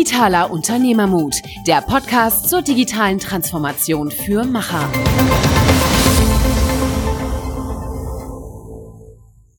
Digitaler Unternehmermut, der Podcast zur digitalen Transformation für Macher.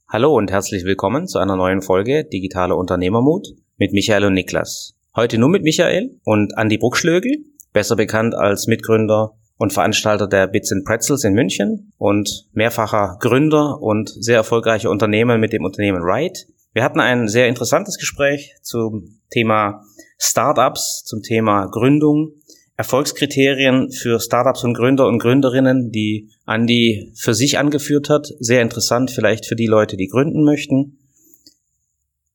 Hallo und herzlich willkommen zu einer neuen Folge Digitaler Unternehmermut mit Michael und Niklas. Heute nur mit Michael und Andy Bruckschlögel, besser bekannt als Mitgründer und Veranstalter der Bits and Pretzels in München und mehrfacher Gründer und sehr erfolgreicher Unternehmer mit dem Unternehmen Ride. Wir hatten ein sehr interessantes Gespräch zum Thema Startups, zum Thema Gründung, Erfolgskriterien für Startups und Gründer und Gründerinnen, die Andy für sich angeführt hat. Sehr interessant vielleicht für die Leute, die gründen möchten.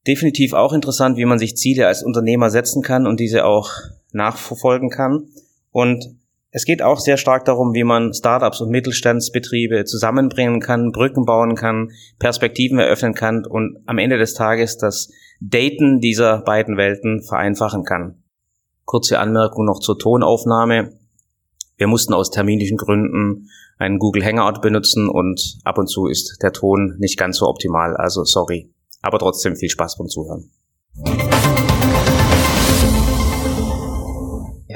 Definitiv auch interessant, wie man sich Ziele als Unternehmer setzen kann und diese auch nachverfolgen kann. Und es geht auch sehr stark darum, wie man Startups und Mittelstandsbetriebe zusammenbringen kann, Brücken bauen kann, Perspektiven eröffnen kann und am Ende des Tages das Daten dieser beiden Welten vereinfachen kann. Kurze Anmerkung noch zur Tonaufnahme. Wir mussten aus terminischen Gründen einen Google Hangout benutzen und ab und zu ist der Ton nicht ganz so optimal, also sorry. Aber trotzdem viel Spaß beim Zuhören.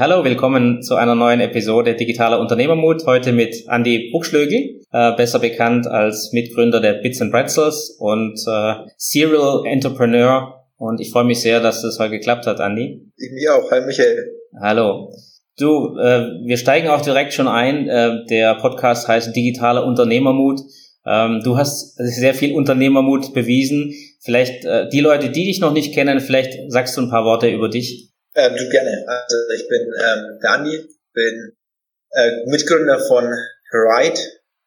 Hallo, willkommen zu einer neuen Episode Digitaler Unternehmermut. Heute mit Andy Buchschlögel, äh, besser bekannt als Mitgründer der Bits and Pretzels und äh, Serial Entrepreneur. Und ich freue mich sehr, dass das heute geklappt hat, Andy. Ich mir auch. Hi, Michael. Hallo. Du, äh, wir steigen auch direkt schon ein. Äh, der Podcast heißt Digitaler Unternehmermut. Ähm, du hast sehr viel Unternehmermut bewiesen. Vielleicht äh, die Leute, die dich noch nicht kennen, vielleicht sagst du ein paar Worte über dich. Ähm, du gerne. Also ich bin ähm, Dani, bin äh, Mitgründer von Ride.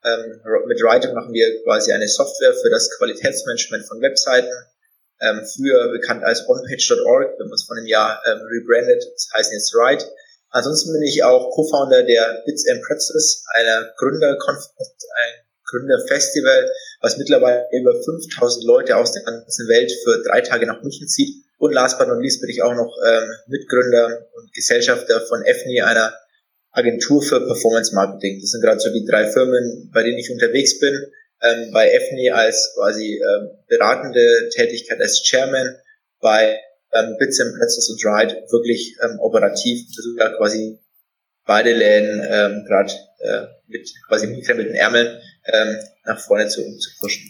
Ähm, mit Ride machen wir quasi eine Software für das Qualitätsmanagement von Webseiten. Ähm, früher bekannt als onepage.org, wir haben uns vor einem Jahr ähm, rebrandet, das heißt jetzt Ride. Ansonsten bin ich auch Co-Founder der Bits and Pretzels, einer Gründerkonferenz, ein Gründerfestival, was mittlerweile über 5000 Leute aus der ganzen Welt für drei Tage nach München zieht und last but not least bin ich auch noch ähm, Mitgründer und Gesellschafter von EFNI, einer Agentur für Performance Marketing. Das sind gerade so die drei Firmen, bei denen ich unterwegs bin. Ähm, bei EFNI als quasi ähm, beratende Tätigkeit als Chairman, bei ähm, Bits and Pretzels und Ride wirklich ähm, operativ, sogar quasi beide Läden ähm, gerade äh, mit quasi mit Ärmeln ähm, nach vorne zu, zu pushen.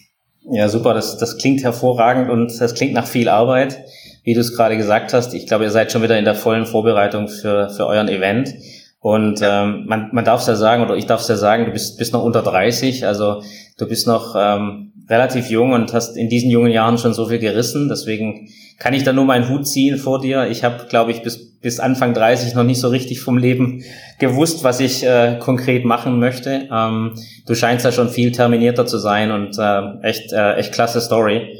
Ja, super, das, das klingt hervorragend und das klingt nach viel Arbeit wie du es gerade gesagt hast, ich glaube, ihr seid schon wieder in der vollen Vorbereitung für, für euren Event. Und ähm, man, man darf es ja sagen, oder ich darf es ja sagen, du bist, bist noch unter 30, also du bist noch ähm, relativ jung und hast in diesen jungen Jahren schon so viel gerissen. Deswegen kann ich da nur meinen Hut ziehen vor dir. Ich habe, glaube ich, bis, bis Anfang 30 noch nicht so richtig vom Leben gewusst, was ich äh, konkret machen möchte. Ähm, du scheinst da schon viel terminierter zu sein und äh, echt, äh, echt klasse Story.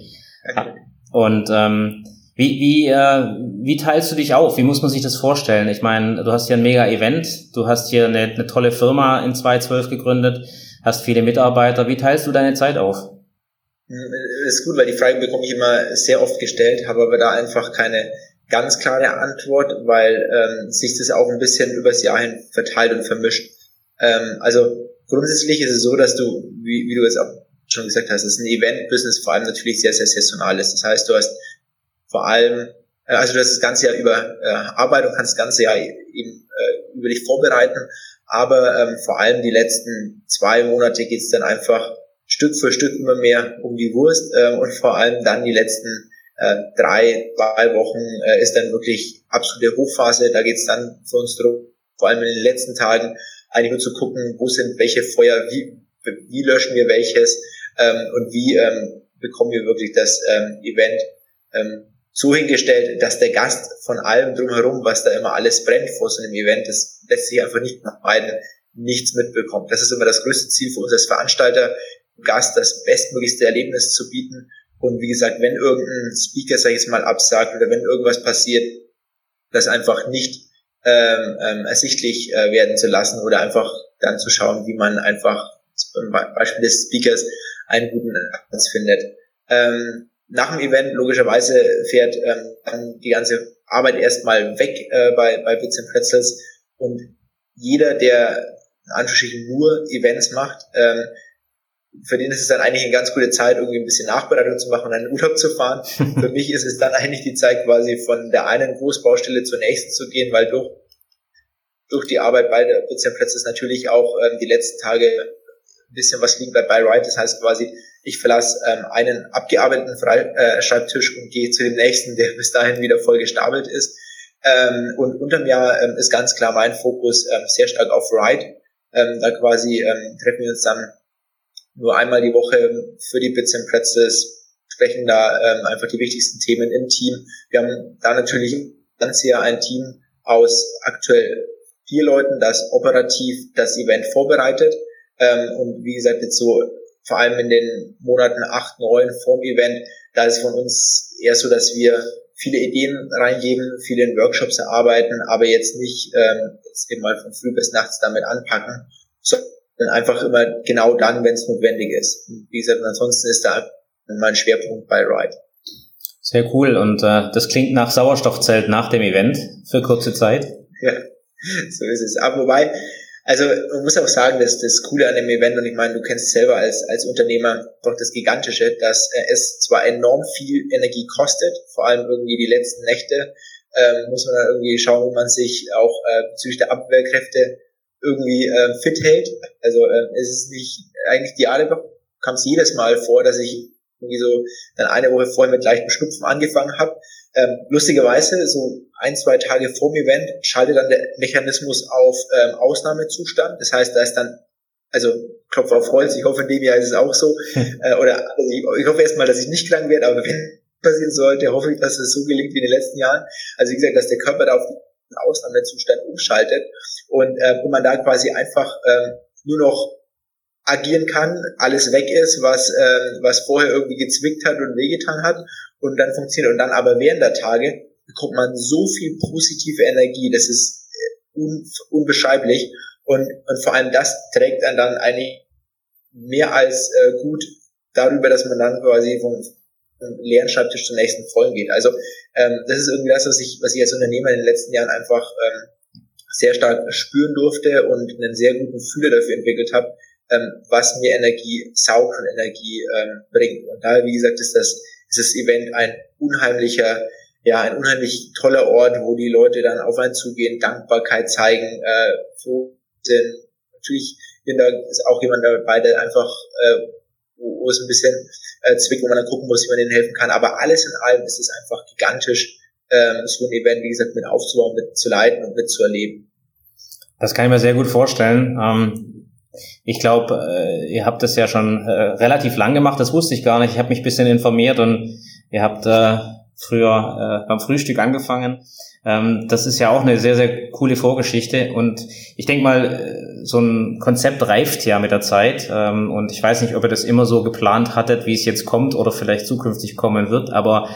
Und ähm, wie, wie, äh, wie teilst du dich auf? Wie muss man sich das vorstellen? Ich meine, du hast hier ein mega Event, du hast hier eine, eine tolle Firma in 2012 gegründet, hast viele Mitarbeiter. Wie teilst du deine Zeit auf? Hm, ist gut, weil die Frage bekomme ich immer sehr oft gestellt, habe aber da einfach keine ganz klare Antwort, weil ähm, sich das auch ein bisschen übers Jahr hin verteilt und vermischt. Ähm, also grundsätzlich ist es so, dass du, wie, wie du es auch schon gesagt hast, es ist ein Event-Business vor allem natürlich sehr, sehr saisonal ist. Das heißt, du hast vor allem, äh, also du hast das ganze Jahr über äh, Arbeit und kannst das ganze Jahr eben äh, über dich vorbereiten, aber ähm, vor allem die letzten zwei Monate geht's dann einfach Stück für Stück immer mehr um die Wurst äh, und vor allem dann die letzten äh, drei, zwei Wochen äh, ist dann wirklich absolute Hochphase. Da geht's dann für uns drum, vor allem in den letzten Tagen, eigentlich nur zu gucken, wo sind welche Feuer, wie, wie löschen wir welches ähm, und wie ähm, bekommen wir wirklich das ähm, Event ähm, so hingestellt, dass der Gast von allem drumherum, was da immer alles brennt vor so einem Event, das lässt sich einfach nicht vermeiden, nichts mitbekommt. Das ist immer das größte Ziel für uns als Veranstalter, Gast das bestmöglichste Erlebnis zu bieten. Und wie gesagt, wenn irgendein Speaker, sag ich jetzt mal, absagt oder wenn irgendwas passiert, das einfach nicht ähm, ähm, ersichtlich äh, werden zu lassen oder einfach dann zu schauen, wie man einfach zum Beispiel des Speakers einen guten Platz findet. Ähm, nach dem Event logischerweise fährt ähm, dann die ganze Arbeit erstmal weg äh, bei, bei Bits and Pretzels und jeder, der in Anführungsstrichen nur Events macht, ähm, für den ist es dann eigentlich eine ganz gute Zeit, irgendwie ein bisschen Nachbereitung zu machen und einen Urlaub zu fahren. für mich ist es dann eigentlich die Zeit, quasi von der einen Großbaustelle zur nächsten zu gehen, weil durch, durch die Arbeit bei der Bildschirmplätze ist natürlich auch ähm, die letzten Tage ein bisschen was liegen bleibt bei Write. Das heißt quasi, ich verlasse ähm, einen abgearbeiteten Fre äh, Schreibtisch und gehe zu dem nächsten, der bis dahin wieder voll gestapelt ist. Ähm, und unterm Jahr ähm, ist ganz klar mein Fokus ähm, sehr stark auf Write. Ähm, da quasi ähm, treffen wir uns dann nur einmal die Woche für die Bits and Pretzels, sprechen da ähm, einfach die wichtigsten Themen im Team. Wir haben da natürlich ganz hier ein Team aus aktuell vier Leuten, das operativ das Event vorbereitet. Ähm, und wie gesagt, jetzt so vor allem in den Monaten acht, neun vorm Event, da ist von uns eher so, dass wir viele Ideen reingeben, viele in Workshops erarbeiten, aber jetzt nicht ähm, jetzt eben mal von früh bis nachts damit anpacken, sondern einfach immer genau dann, wenn es notwendig ist. Und wie gesagt, ansonsten ist da mein Schwerpunkt bei Ride. Sehr cool und äh, das klingt nach Sauerstoffzelt nach dem Event für kurze Zeit. Ja, so ist es. Aber wobei, also man muss auch sagen, dass das Coole an dem Event, und ich meine, du kennst selber als, als Unternehmer doch das Gigantische, dass äh, es zwar enorm viel Energie kostet, vor allem irgendwie die letzten Nächte, ähm, muss man dann irgendwie schauen, wie man sich auch äh, bezüglich der Abwehrkräfte irgendwie äh, fit hält. Also äh, es ist nicht eigentlich die Woche kam es jedes Mal vor, dass ich irgendwie so dann eine Woche vorher mit leichten Schnupfen angefangen habe ähm, lustigerweise, so ein, zwei Tage vor dem Event schaltet dann der Mechanismus auf ähm, Ausnahmezustand. Das heißt, da ist dann, also Klopf auf Holz, ich hoffe, in dem Jahr ist es auch so. äh, oder also ich, ich hoffe erstmal, dass ich nicht krank werde, aber wenn passieren sollte, hoffe ich, dass es so gelingt wie in den letzten Jahren. Also wie gesagt, dass der Körper da auf den Ausnahmezustand umschaltet und, äh, und man da quasi einfach ähm, nur noch agieren kann, alles weg ist, was, äh, was vorher irgendwie gezwickt hat und wehgetan hat und dann funktioniert. Und dann aber während der Tage bekommt man so viel positive Energie, das ist äh, un, unbeschreiblich. Und, und vor allem das trägt dann dann eigentlich mehr als äh, gut darüber, dass man dann quasi vom, vom leeren Schreibtisch zum nächsten vollen geht. Also ähm, das ist irgendwie das, was ich, was ich als Unternehmer in den letzten Jahren einfach ähm, sehr stark spüren durfte und einen sehr guten Fühler dafür entwickelt habe, ähm, was mir Energie saugt und Energie ähm, bringt. Und daher, wie gesagt, ist das dieses Event ein unheimlicher, ja, ein unheimlich toller Ort, wo die Leute dann auf einen zugehen, Dankbarkeit zeigen, äh, froh sind. Natürlich da ist auch jemand dabei, der einfach, äh, wo, wo es ein bisschen äh, zwickt, wo man dann gucken muss, wie man denen helfen kann. Aber alles in allem ist es einfach gigantisch, ähm, so ein Event, wie gesagt, mit aufzubauen, mit zu leiten und mitzuerleben. Das kann ich mir sehr gut vorstellen. Ähm ich glaube, äh, ihr habt das ja schon äh, relativ lang gemacht, das wusste ich gar nicht. Ich habe mich ein bisschen informiert und ihr habt äh, früher äh, beim Frühstück angefangen. Ähm, das ist ja auch eine sehr, sehr coole Vorgeschichte und ich denke mal, äh, so ein Konzept reift ja mit der Zeit ähm, und ich weiß nicht, ob ihr das immer so geplant hattet, wie es jetzt kommt oder vielleicht zukünftig kommen wird, aber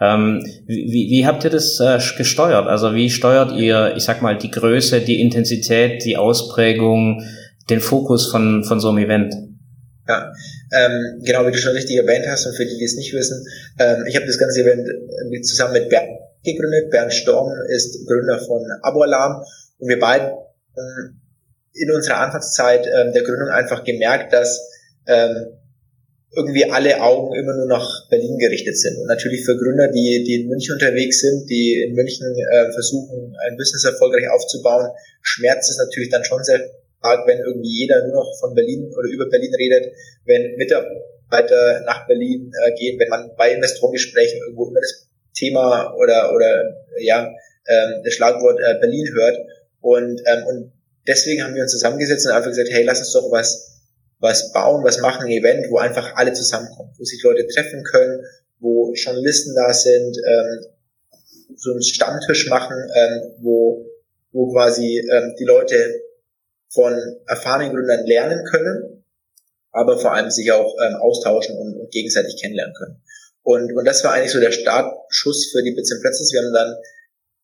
ähm, wie, wie habt ihr das äh, gesteuert? Also wie steuert ihr, ich sag mal, die Größe, die Intensität, die Ausprägung, den Fokus von, von so einem Event. Ja, ähm, genau, wie du schon richtig erwähnt hast und für die, die es nicht wissen, ähm, ich habe das ganze Event zusammen mit Bernd gegründet. Bernd Storm ist Gründer von Aboalarm und wir beiden ähm, in unserer Anfangszeit ähm, der Gründung einfach gemerkt, dass ähm, irgendwie alle Augen immer nur nach Berlin gerichtet sind. Und natürlich für Gründer, die, die in München unterwegs sind, die in München äh, versuchen, ein Business erfolgreich aufzubauen, schmerzt es natürlich dann schon sehr Tag, wenn irgendwie jeder nur noch von Berlin oder über Berlin redet, wenn Mitarbeiter nach Berlin äh, gehen, wenn man bei Investorengesprächen irgendwo immer das Thema oder oder ja ähm, das Schlagwort äh, Berlin hört. Und ähm, und deswegen haben wir uns zusammengesetzt und einfach gesagt, hey, lass uns doch was was bauen, was machen, ein Event, wo einfach alle zusammenkommen, wo sich Leute treffen können, wo Journalisten da sind, ähm, so einen Stammtisch machen, ähm, wo wo quasi ähm, die Leute von erfahrenen Gründern lernen können, aber vor allem sich auch ähm, austauschen und, und, gegenseitig kennenlernen können. Und, und das war eigentlich so der Startschuss für die Bits and Pretzels. Wir haben dann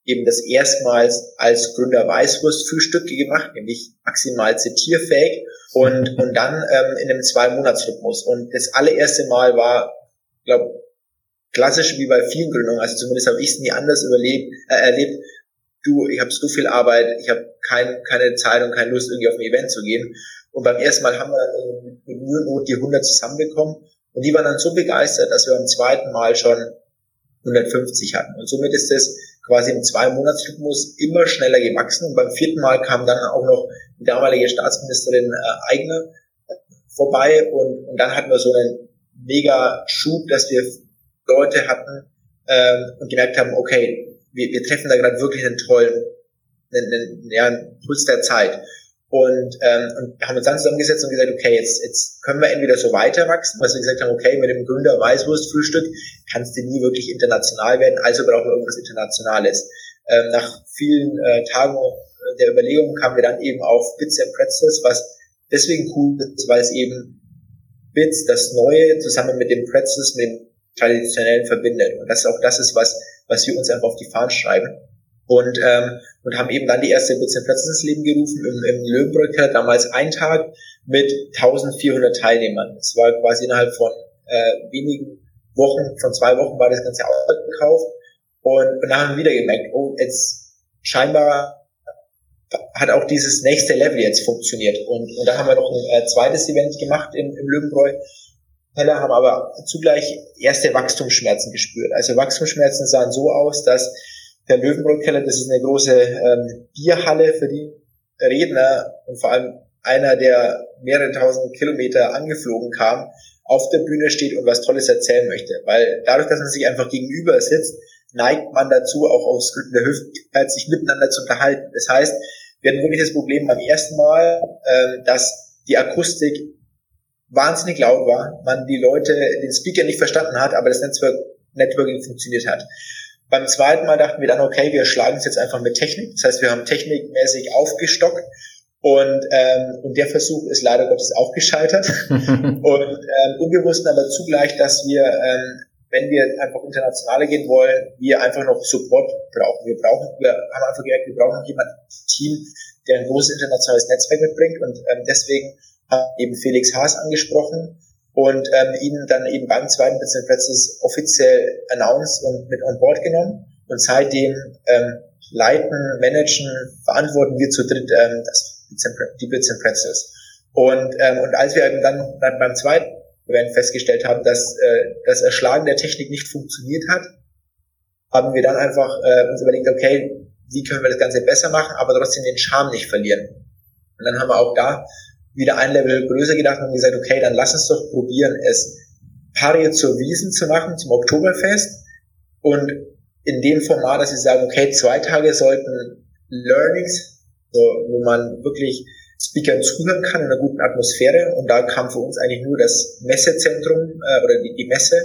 eben das erstmals als Gründer Weißwurstfrühstücke gemacht, nämlich maximal zitierfähig und, und dann ähm, in einem Zwei-Monats-Rhythmus. Und das allererste Mal war, glaube klassisch wie bei vielen Gründungen, also zumindest habe ich es nie anders überlebt, äh, erlebt, du, ich habe so viel Arbeit, ich habe kein, keine Zeit und keine Lust, irgendwie auf ein Event zu gehen. Und beim ersten Mal haben wir mit Mühe und Not die 100 zusammenbekommen. Und die waren dann so begeistert, dass wir beim zweiten Mal schon 150 hatten. Und somit ist es quasi im Zwei-Monats-Rhythmus immer schneller gewachsen. Und beim vierten Mal kam dann auch noch die damalige Staatsministerin äh, Eigner äh, vorbei. Und, und dann hatten wir so einen mega Schub, dass wir Leute hatten ähm, und gemerkt haben, okay, wir, wir treffen da gerade wirklich einen tollen, einen, einen, ja, einen Puls der Zeit. Und, ähm, und haben uns dann zusammengesetzt und gesagt, okay, jetzt, jetzt können wir entweder so weiter wachsen, was wir gesagt haben, okay, mit dem Gründer Weißwurstfrühstück kannst du nie wirklich international werden, also brauchen wir irgendwas Internationales. Ähm, nach vielen äh, Tagen der Überlegungen kamen wir dann eben auf Bits and Pretzels, was deswegen cool ist, weil es eben Bits, das Neue, zusammen mit dem Pretzels, mit dem Traditionellen verbindet. Und das ist auch das ist, was, was wir uns einfach auf die Fahnen schreiben und, ähm, und haben eben dann die erste Bits Platz ins Leben gerufen im, im Löwenbrücker, damals ein Tag mit 1400 Teilnehmern. Das war quasi innerhalb von äh, wenigen Wochen, von zwei Wochen war das Ganze ausgekauft und, und dann haben wir wieder gemerkt, oh, jetzt scheinbar hat auch dieses nächste Level jetzt funktioniert. Und, und da haben wir noch ein äh, zweites Event gemacht im, im Löwenbräu. Teller haben aber zugleich erste Wachstumsschmerzen gespürt. Also Wachstumsschmerzen sahen so aus, dass der Löwenbräu-Keller, das ist eine große ähm, Bierhalle für die Redner und vor allem einer, der mehrere tausend Kilometer angeflogen kam, auf der Bühne steht und was Tolles erzählen möchte. Weil dadurch, dass man sich einfach gegenüber sitzt, neigt man dazu, auch aus Gründen der Höflichkeit, sich miteinander zu unterhalten. Das heißt, wir hatten wirklich das Problem beim ersten Mal, äh, dass die Akustik wahnsinnig laut war, man die Leute, den Speaker nicht verstanden hat, aber das Netzwerk, Networking funktioniert hat. Beim zweiten Mal dachten wir dann, okay, wir schlagen es jetzt einfach mit Technik. Das heißt, wir haben technikmäßig aufgestockt und, ähm, und der Versuch ist leider Gottes auch gescheitert. und, ähm, und wir wussten aber zugleich, dass wir, ähm, wenn wir einfach internationale gehen wollen, wir einfach noch Support brauchen. Wir brauchen, wir haben einfach gemerkt, wir brauchen jemanden im Team, der ein großes internationales Netzwerk mitbringt und ähm, deswegen haben eben Felix Haas angesprochen, und ähm, ihn dann eben beim zweiten Pretzels offiziell announced und mit on board genommen. Und seitdem ähm, leiten, managen, verantworten wir zu dritt ähm, das, die Bits and Pretzels. Und, ähm, und als wir eben dann, dann beim zweiten Event festgestellt haben, dass äh, das Erschlagen der Technik nicht funktioniert hat, haben wir dann einfach äh, uns überlegt, okay, wie können wir das Ganze besser machen, aber trotzdem den Charme nicht verlieren. Und dann haben wir auch da wieder ein Level größer gedacht und gesagt, okay, dann lass uns doch probieren, es pariert zur Wiesen zu machen, zum Oktoberfest. Und in dem Format, dass sie sagen, okay, zwei Tage sollten Learnings, so, wo man wirklich Speakern zuhören kann in einer guten Atmosphäre. Und da kam für uns eigentlich nur das Messezentrum äh, oder die, die Messe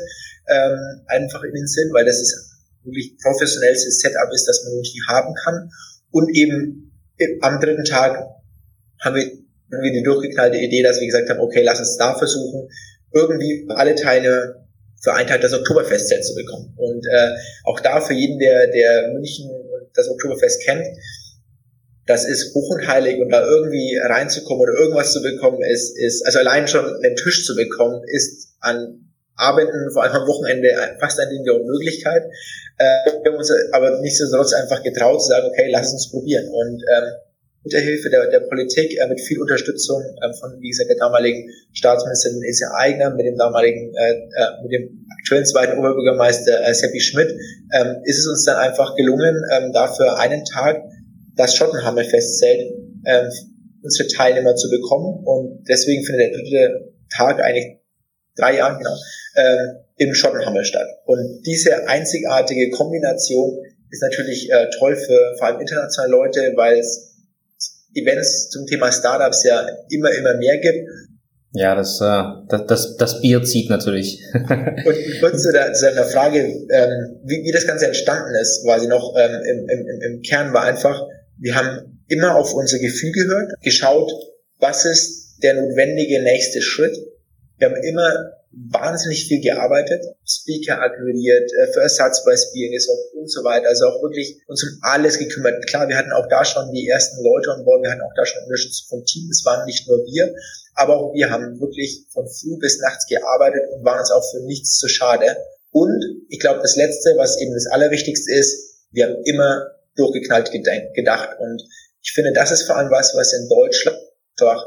ähm, einfach in den Sinn, weil das ist wirklich professionellstes Setup ist, das man wirklich haben kann. Und eben am dritten Tag haben wir irgendwie die durchgeknallte Idee, dass wir gesagt haben, okay, lass uns da versuchen, irgendwie alle Teile für einen Tag das Oktoberfest zu bekommen. Und äh, auch da für jeden, der, der München das Oktoberfest kennt, das ist hoch und heilig und da irgendwie reinzukommen oder irgendwas zu bekommen ist, ist, also allein schon einen Tisch zu bekommen, ist an Abenden, vor allem am Wochenende, fast ein Ding der Unmöglichkeit. Äh, wir haben uns aber nichtsdestotrotz einfach getraut zu sagen, okay, lass uns probieren. Und ähm, mit der Hilfe der, der Politik, äh, mit viel Unterstützung äh, von, wie gesagt, der damaligen Staatsministerin Ilse Aigner, mit dem damaligen, äh, äh, mit dem aktuellen zweiten Oberbürgermeister äh, Seppi Schmidt, ähm, ist es uns dann einfach gelungen, ähm, dafür einen Tag das Schottenhammerfestzelt ähm, unsere Teilnehmer zu bekommen. Und deswegen findet der dritte Tag eigentlich drei Jahre genau äh, im Schottenhammer statt. Und diese einzigartige Kombination ist natürlich äh, toll für vor allem internationale Leute, weil es Events zum Thema Startups ja immer, immer mehr gibt. Ja, das, äh, das, das, das Bier zieht natürlich. und kurz zu, der, zu deiner Frage, ähm, wie, wie das Ganze entstanden ist, quasi noch ähm, im, im, im Kern war einfach, wir haben immer auf unser Gefühl gehört, geschaut, was ist der notwendige nächste Schritt. Wir haben immer wahnsinnig viel gearbeitet, Speaker akquiriert, äh, für gesorgt und so weiter. Also auch wirklich uns um alles gekümmert. Klar, wir hatten auch da schon die ersten Leute an Bord, wir hatten auch da schon Unterstützung vom Team, es waren nicht nur wir, aber auch wir haben wirklich von früh bis nachts gearbeitet und waren uns auch für nichts zu schade. Und ich glaube, das Letzte, was eben das Allerwichtigste ist, wir haben immer durchgeknallt gedacht. Und ich finde, das ist vor allem was, was in Deutschland einfach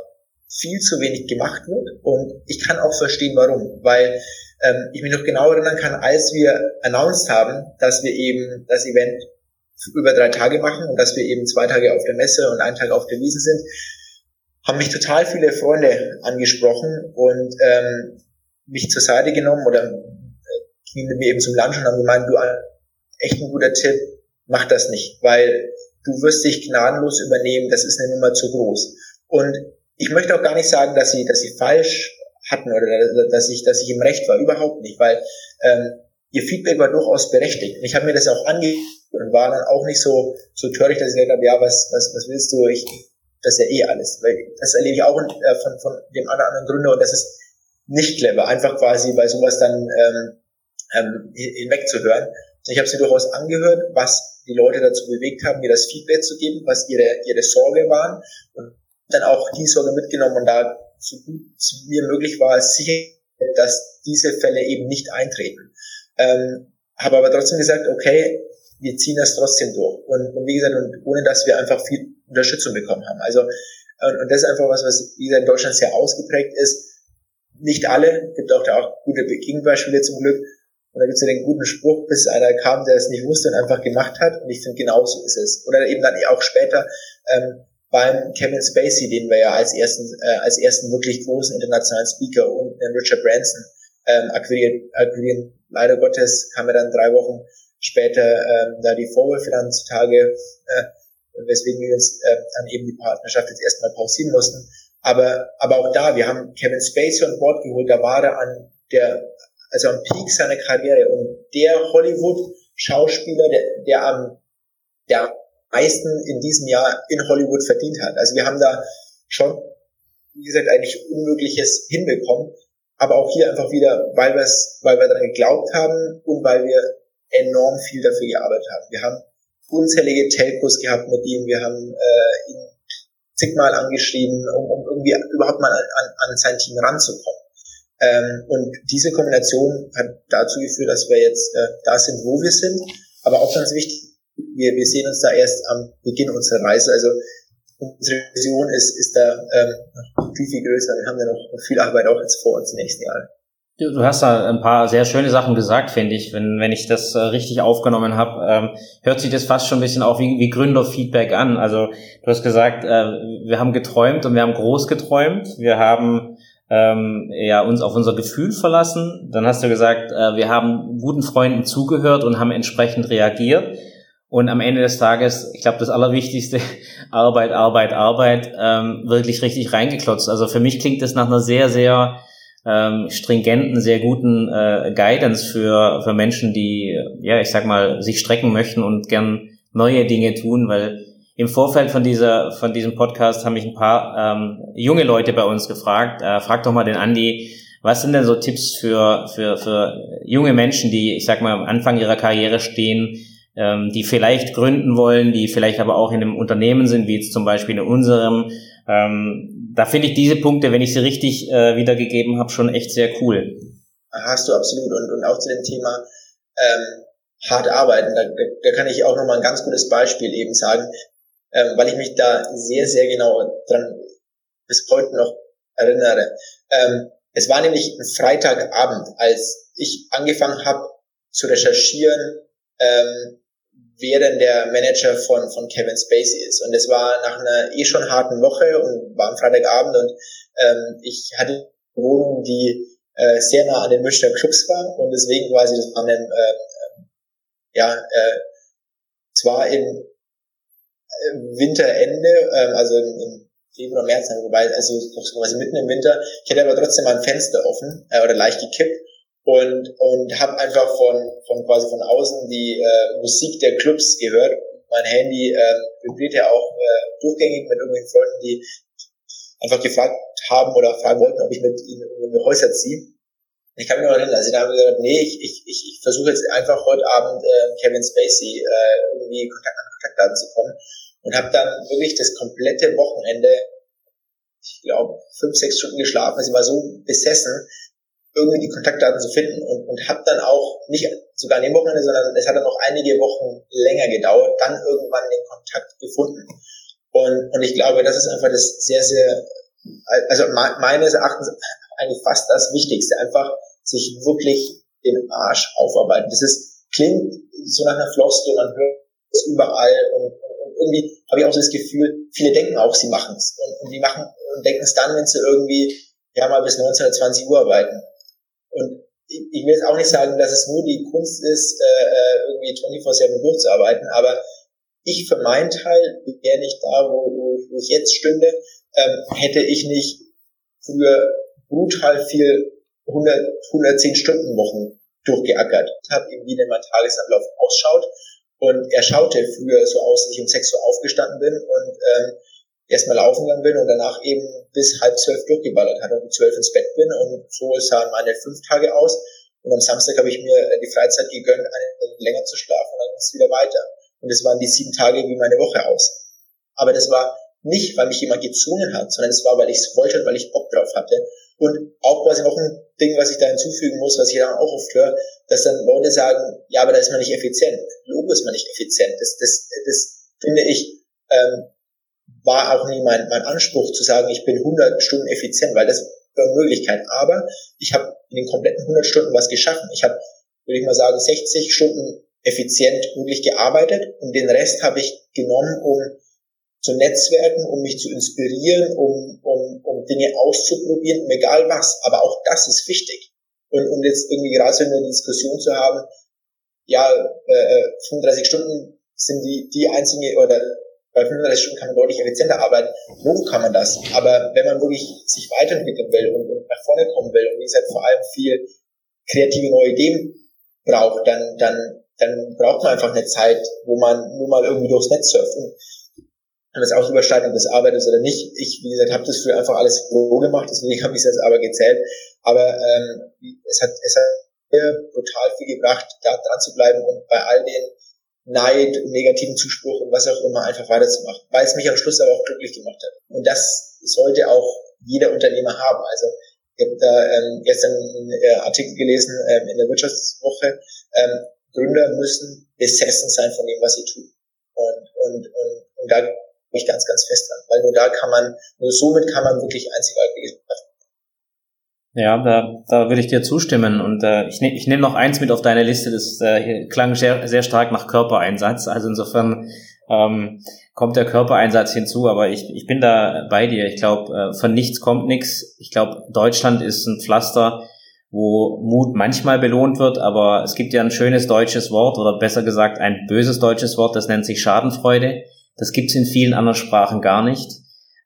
viel zu wenig gemacht wird und ich kann auch verstehen, warum, weil ähm, ich mich noch genau erinnern kann, als wir announced haben, dass wir eben das Event über drei Tage machen und dass wir eben zwei Tage auf der Messe und einen Tag auf der Wiese sind, haben mich total viele Freunde angesprochen und ähm, mich zur Seite genommen oder äh, gingen mit mir eben zum Lunch und haben gemeint, du, echt ein guter Tipp, mach das nicht, weil du wirst dich gnadenlos übernehmen, das ist eine Nummer zu groß. Und ich möchte auch gar nicht sagen, dass sie, dass sie falsch hatten oder dass ich, dass ich im Recht war, überhaupt nicht, weil ähm, ihr Feedback war durchaus berechtigt. Und ich habe mir das auch angehört und war dann auch nicht so, so töricht, dass ich gesagt habe, ja, was, was, was willst du? Ich, das ist ja eh alles. Weil das erlebe ich auch äh, von, von dem anderen Gründer und das ist nicht clever, einfach quasi bei sowas dann ähm, ähm, hinwegzuhören. Ich habe sie durchaus angehört, was die Leute dazu bewegt haben, mir das Feedback zu geben, was ihre, ihre Sorge waren und dann auch die Sorge mitgenommen und da so gut es mir möglich war, sicher, dass diese Fälle eben nicht eintreten. Ähm, habe aber trotzdem gesagt, okay, wir ziehen das trotzdem durch. Und, und wie gesagt, und ohne dass wir einfach viel Unterstützung bekommen haben. Also, und, und das ist einfach was, was, wie gesagt, in Deutschland sehr ausgeprägt ist. Nicht alle, gibt auch da auch gute Gegenbeispiele zum Glück. Und da gibt es ja den guten Spruch, bis einer kam, der es nicht wusste und einfach gemacht hat. Und ich finde, genauso ist es. Oder eben dann auch später ähm, beim Kevin Spacey, den wir ja als ersten, äh, als ersten wirklich großen internationalen Speaker und äh, Richard Branson ähm, akquiriert, akquirieren. Leider Gottes kam er dann drei Wochen später ähm, da die Vorwürfe dann zutage, äh, weswegen wir uns äh, dann eben die Partnerschaft jetzt erstmal pausieren mussten. Aber, aber auch da, wir haben Kevin Spacey an Bord geholt, da war er an der, also am Peak seiner Karriere und der Hollywood-Schauspieler, der, der am, der meisten in diesem Jahr in Hollywood verdient hat. Also wir haben da schon, wie gesagt, eigentlich Unmögliches hinbekommen. Aber auch hier einfach wieder, weil wir es, weil wir daran geglaubt haben und weil wir enorm viel dafür gearbeitet haben. Wir haben unzählige Telcos gehabt mit ihm, wir haben äh, ihn zigmal angeschrieben, um, um irgendwie überhaupt mal an, an sein Team ranzukommen. Ähm, und diese Kombination hat dazu geführt, dass wir jetzt äh, da sind, wo wir sind. Aber auch ganz wichtig, wir, wir sehen uns da erst am Beginn unserer Reise. Also unsere Vision ist, ist da ähm, viel, viel größer. Wir haben da noch viel Arbeit auch jetzt vor uns in den nächsten Jahren. Du hast da ein paar sehr schöne Sachen gesagt, finde ich. Wenn, wenn ich das äh, richtig aufgenommen habe, ähm, hört sich das fast schon ein bisschen auch wie, wie Gründerfeedback an. Also du hast gesagt, äh, wir haben geträumt und wir haben groß geträumt. Wir haben ähm, ja, uns auf unser Gefühl verlassen. Dann hast du gesagt, äh, wir haben guten Freunden zugehört und haben entsprechend reagiert. Und am Ende des Tages, ich glaube, das Allerwichtigste, Arbeit, Arbeit, Arbeit, ähm, wirklich richtig reingeklotzt. Also für mich klingt das nach einer sehr, sehr ähm, stringenten, sehr guten äh, Guidance für, für Menschen, die, ja, ich sag mal, sich strecken möchten und gern neue Dinge tun, weil im Vorfeld von dieser, von diesem Podcast haben mich ein paar ähm, junge Leute bei uns gefragt. Äh, frag doch mal den Andi, was sind denn so Tipps für, für, für junge Menschen, die, ich sag mal, am Anfang ihrer Karriere stehen, ähm, die vielleicht gründen wollen, die vielleicht aber auch in einem Unternehmen sind, wie jetzt zum Beispiel in unserem, ähm, da finde ich diese Punkte, wenn ich sie richtig äh, wiedergegeben habe, schon echt sehr cool. Hast du absolut. Und, und auch zu dem Thema ähm, hart arbeiten, da, da kann ich auch nochmal ein ganz gutes Beispiel eben sagen, ähm, weil ich mich da sehr, sehr genau dran bis heute noch erinnere. Ähm, es war nämlich ein Freitagabend, als ich angefangen habe zu recherchieren, ähm, wer denn der Manager von, von Kevin Spacey ist. Und es war nach einer eh schon harten Woche und war am Freitagabend und ähm, ich hatte Wohnung, die äh, sehr nah an den Münchner Clubs war und deswegen quasi, das war dann, äh, ja, äh, zwar im äh, Winterende, äh, also im Februar, März, wobei, also quasi mitten im Winter, ich hatte aber trotzdem mal ein Fenster offen äh, oder leicht gekippt und, und habe einfach von, von quasi von außen die äh, Musik der Clubs gehört. Mein Handy äh, vibriert ja auch äh, durchgängig mit irgendwelchen Freunden, die einfach gefragt haben oder fragen wollten, ob ich mit ihnen irgendwie Häuser ziehe. Ich kann mich noch erinnern, also da haben wir gesagt, nee, ich, ich, ich, ich versuche jetzt einfach heute Abend äh, Kevin Spacey äh, irgendwie Kontakt, an Kontaktdaten zu kommen und habe dann wirklich das komplette Wochenende, ich glaube, fünf, sechs Stunden geschlafen. Also war so besessen, irgendwie die Kontaktdaten zu finden und, und habe dann auch nicht sogar an dem Wochenende, sondern es hat dann auch einige Wochen länger gedauert, dann irgendwann den Kontakt gefunden. Und, und ich glaube, das ist einfach das sehr, sehr also meines Erachtens eigentlich fast das Wichtigste, einfach sich wirklich den Arsch aufarbeiten. Das ist, klingt so nach einer Floskel, man hört es überall und, und irgendwie habe ich auch so das Gefühl, viele denken auch, sie machen es. Und, und die machen und denken es dann, wenn sie irgendwie ja mal bis 19 oder 20 Uhr arbeiten. Ich, ich will jetzt auch nicht sagen, dass es nur die Kunst ist, äh, äh irgendwie 24-7 durchzuarbeiten, aber ich für meinen Teil wäre nicht da, wo, wo, wo ich jetzt stünde, ähm, hätte ich nicht früher brutal viel 100, 110 Stunden Wochen durchgeackert. Ich habe ihm, wie denn mein Tagesablauf ausschaut. Und er schaute früher so aus, dass ich um 6 Uhr aufgestanden bin und ähm, erstmal laufen gegangen bin und danach eben bis halb zwölf durchgeballert hat und um zwölf ins Bett bin. Und so sahen meine fünf Tage aus. Und am Samstag habe ich mir die Freizeit gegönnt, eine länger zu schlafen und dann ging es wieder weiter. Und es waren die sieben Tage wie meine Woche aus. Aber das war nicht, weil mich jemand gezwungen hat, sondern es war, weil ich es wollte und weil ich Bock drauf hatte. Und auch quasi noch ein Ding, was ich da hinzufügen muss, was ich dann auch oft höre, dass dann Leute sagen, ja, aber da ist man nicht effizient. Logo ist man nicht effizient. Das, das, das finde ich, ähm, war auch nie mein, mein Anspruch zu sagen, ich bin 100 Stunden effizient, weil das war eine Möglichkeit. Aber ich habe in den kompletten 100 Stunden was geschaffen. Ich habe, würde ich mal sagen, 60 Stunden effizient wirklich gearbeitet und den Rest habe ich genommen, um zu netzwerken, um mich zu inspirieren, um, um, um Dinge auszuprobieren, um egal was. Aber auch das ist wichtig. Und, und jetzt irgendwie gerade so eine Diskussion zu haben, ja, äh, 35 Stunden sind die, die einzige, oder bei 35 Stunden kann man deutlich effizienter arbeiten. Wo kann man das? Aber wenn man wirklich sich weiterentwickeln will und, und nach vorne kommen will und wie gesagt vor allem viel kreative neue Ideen braucht, dann, dann, dann braucht man einfach eine Zeit, wo man nur mal irgendwie durchs Netz surft. Und wenn es auch übersteigt, ob das Arbeit ist oder nicht. Ich, wie gesagt, habe das früher einfach alles so gemacht, deswegen habe ich es aber gezählt. Aber ähm, es hat es hat mir brutal viel gebracht, da dran zu bleiben und bei all den Neid, negativen Zuspruch und was auch immer einfach weiterzumachen, weil es mich am Schluss aber auch glücklich gemacht hat. Und das sollte auch jeder Unternehmer haben. Also ich habe da ähm, gestern einen äh, Artikel gelesen ähm, in der Wirtschaftswoche, ähm, Gründer müssen besessen sein von dem, was sie tun. Und, und, und, und da bin ich ganz, ganz fest dran, weil nur da kann man, nur somit kann man wirklich einzigartige schaffen. Ja, da, da würde ich dir zustimmen. Und äh, ich, ne, ich nehme noch eins mit auf deine Liste, das äh, klang sehr, sehr stark nach Körpereinsatz. Also insofern ähm, kommt der Körpereinsatz hinzu, aber ich, ich bin da bei dir. Ich glaube, äh, von nichts kommt nichts. Ich glaube, Deutschland ist ein Pflaster, wo Mut manchmal belohnt wird, aber es gibt ja ein schönes deutsches Wort oder besser gesagt ein böses deutsches Wort, das nennt sich Schadenfreude. Das gibt's in vielen anderen Sprachen gar nicht.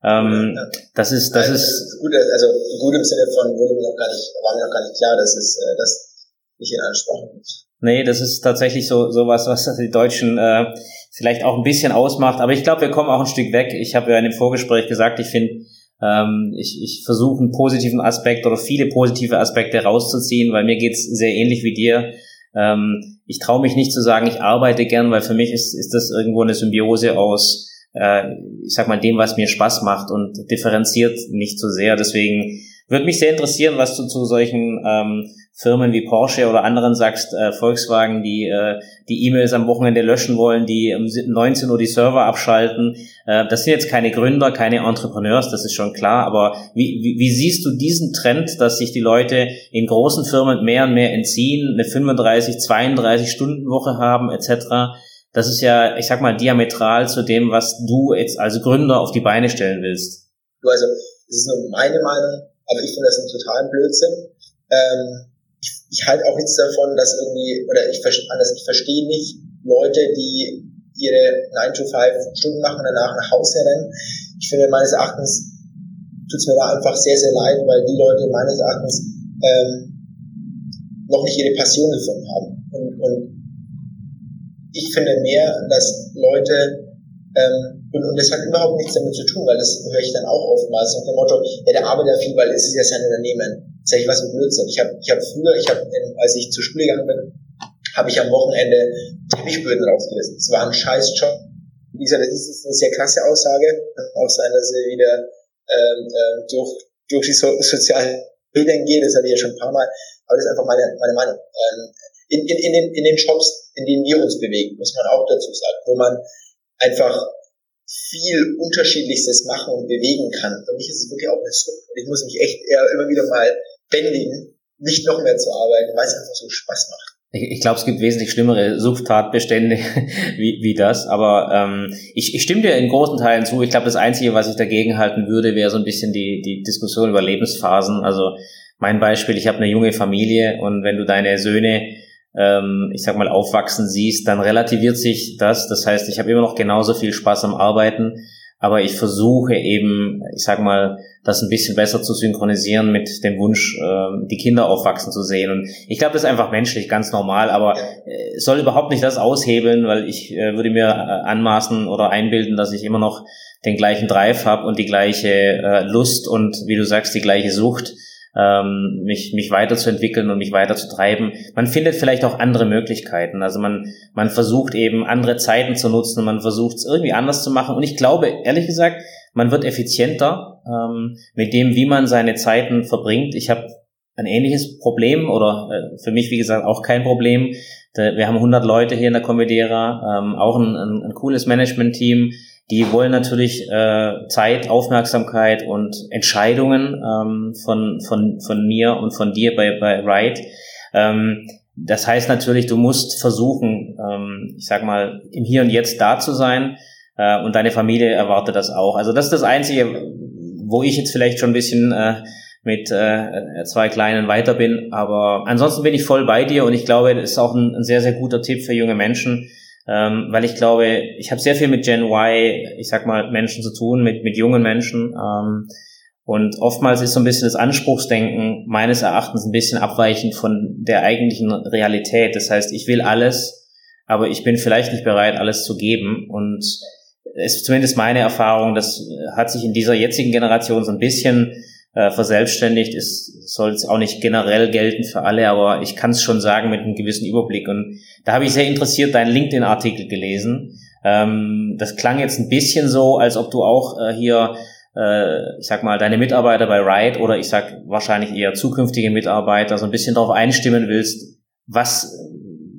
Ähm, ja. Das ist, das Nein, ist, gut, also gut im Sinne von wurde mir noch gar nicht, war mir noch gar nicht klar, dass es äh, das nicht in Ansprachen gibt. Nee, das ist tatsächlich so sowas, was die Deutschen äh, vielleicht auch ein bisschen ausmacht. Aber ich glaube, wir kommen auch ein Stück weg. Ich habe ja in dem Vorgespräch gesagt, ich finde, ähm, ich, ich versuche einen positiven Aspekt oder viele positive Aspekte rauszuziehen, weil mir geht's sehr ähnlich wie dir. Ähm, ich traue mich nicht zu sagen, ich arbeite gern, weil für mich ist, ist das irgendwo eine Symbiose aus äh, ich sag mal, dem, was mir Spaß macht und differenziert nicht so sehr. Deswegen würde mich sehr interessieren, was du zu solchen ähm, Firmen wie Porsche oder anderen sagst, äh, Volkswagen, die äh, die E-Mails am Wochenende löschen wollen, die um 19 Uhr die Server abschalten. Äh, das sind jetzt keine Gründer, keine Entrepreneurs, das ist schon klar. Aber wie, wie, wie siehst du diesen Trend, dass sich die Leute in großen Firmen mehr und mehr entziehen, eine 35, 32 Stunden Woche haben etc.? Das ist ja, ich sag mal, diametral zu dem, was du jetzt als Gründer auf die Beine stellen willst. Du, also, das ist nur meine Meinung, aber ich finde das einen totalen Blödsinn. Ähm, ich, ich halte auch nichts davon, dass irgendwie, oder ich, anders, ich verstehe nicht Leute, die ihre 9 to 5 Stunden machen und danach nach Hause rennen. Ich finde, meines Erachtens tut es mir da einfach sehr, sehr leid, weil die Leute meines Erachtens ähm, noch nicht ihre Passion gefunden haben. Und, und ich finde mehr, dass Leute, ähm, und, und das hat überhaupt nichts damit zu tun, weil das höre ich dann auch oftmals nach dem Motto, ja, der arbeitet viel, weil es ist ja sein Unternehmen. Sag ich, was ein Blödsinn. Ich habe ich hab früher, ich habe, als ich zur Schule gegangen bin, habe ich am Wochenende Teppichböden rausgerissen. Es war ein Scheißjob. Wie gesagt, das ist eine sehr krasse Aussage. Kann auch sein, dass sie wieder ähm, äh, durch, durch die so sozialen Medien geht. Das hatte ich ja schon ein paar Mal. Aber das ist einfach meine, meine Meinung. Ähm, in, in, in, den, in den Shops, in denen wir uns bewegen, muss man auch dazu sagen, wo man einfach viel Unterschiedlichstes machen und bewegen kann. Für mich ist es wirklich auch eine Sucht. Und ich muss mich echt eher immer wieder mal bändigen, nicht noch mehr zu arbeiten, weil es einfach so Spaß macht. Ich, ich glaube, es gibt wesentlich schlimmere Suchttatbestände wie, wie das. Aber ähm, ich, ich stimme dir in großen Teilen zu. Ich glaube, das Einzige, was ich dagegen halten würde, wäre so ein bisschen die, die Diskussion über Lebensphasen. Also mein Beispiel, ich habe eine junge Familie und wenn du deine Söhne ähm, ich sag mal, aufwachsen siehst, dann relativiert sich das. Das heißt, ich habe immer noch genauso viel Spaß am Arbeiten, aber ich versuche eben, ich sag mal, das ein bisschen besser zu synchronisieren mit dem Wunsch, äh, die Kinder aufwachsen zu sehen. Und ich glaube, das ist einfach menschlich, ganz normal, aber äh, soll überhaupt nicht das aushebeln, weil ich äh, würde mir äh, anmaßen oder einbilden, dass ich immer noch den gleichen Drive habe und die gleiche äh, Lust und, wie du sagst, die gleiche Sucht ähm, mich, mich weiterzuentwickeln und mich weiterzutreiben. Man findet vielleicht auch andere Möglichkeiten. Also man, man versucht eben andere Zeiten zu nutzen, man versucht es irgendwie anders zu machen. Und ich glaube, ehrlich gesagt, man wird effizienter ähm, mit dem, wie man seine Zeiten verbringt. Ich habe ein ähnliches Problem oder äh, für mich, wie gesagt, auch kein Problem. Wir haben 100 Leute hier in der Comedera, ähm, auch ein, ein, ein cooles Management-Team die wollen natürlich äh, Zeit, Aufmerksamkeit und Entscheidungen ähm, von, von, von mir und von dir bei, bei Ride. Ähm, das heißt natürlich, du musst versuchen, ähm, ich sag mal, im Hier und Jetzt da zu sein äh, und deine Familie erwartet das auch. Also das ist das Einzige, wo ich jetzt vielleicht schon ein bisschen äh, mit äh, zwei Kleinen weiter bin. Aber ansonsten bin ich voll bei dir und ich glaube, das ist auch ein, ein sehr, sehr guter Tipp für junge Menschen, ähm, weil ich glaube, ich habe sehr viel mit Gen Y, ich sag mal, Menschen zu tun, mit, mit jungen Menschen. Ähm, und oftmals ist so ein bisschen das Anspruchsdenken meines Erachtens ein bisschen abweichend von der eigentlichen Realität. Das heißt, ich will alles, aber ich bin vielleicht nicht bereit, alles zu geben. Und es ist zumindest meine Erfahrung, das hat sich in dieser jetzigen Generation so ein bisschen äh, verselbstständigt. Es soll es auch nicht generell gelten für alle, aber ich kann es schon sagen mit einem gewissen Überblick. Und da habe ich sehr interessiert deinen LinkedIn-Artikel gelesen. Ähm, das klang jetzt ein bisschen so, als ob du auch äh, hier äh, ich sag mal, deine Mitarbeiter bei Ride oder ich sag wahrscheinlich eher zukünftige Mitarbeiter so ein bisschen darauf einstimmen willst, was,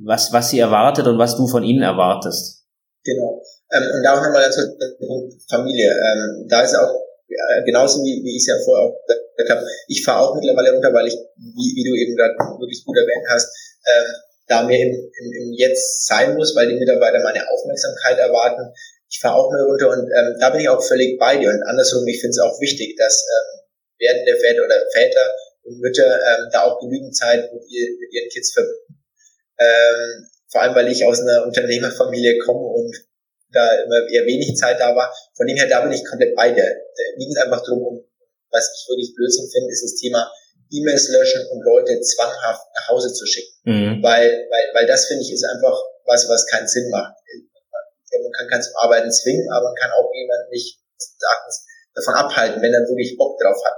was, was sie erwartet und was du von ihnen erwartest. Genau. Ähm, und da auch nochmal kurz Familie. Ähm, da ist auch ja, genauso wie, wie ich es ja vorher auch gesagt habe, ich fahre auch mittlerweile runter, weil ich, wie, wie du eben gerade wirklich gut erwähnt hast, ähm, da mir im, im, im Jetzt sein muss, weil die Mitarbeiter meine Aufmerksamkeit erwarten. Ich fahre auch mehr runter und ähm, da bin ich auch völlig bei dir. Und andersrum, ich finde es auch wichtig, dass ähm, werdende Väter oder Väter und Mütter ähm, da auch genügend Zeit mit, ihr, mit ihren Kids verbinden. Ähm, vor allem, weil ich aus einer Unternehmerfamilie komme und da immer eher wenig Zeit da war. Von dem her, da bin ich komplett bei dir. Da ging es einfach drum, um, was ich wirklich Blödsinn finde, ist das Thema E-Mails löschen und Leute zwanghaft nach Hause zu schicken. Mhm. Weil, weil, weil das finde ich ist einfach was, was keinen Sinn macht. Man kann keinen zum Arbeiten zwingen, aber man kann auch jemanden nicht davon abhalten, wenn er wirklich Bock drauf hat.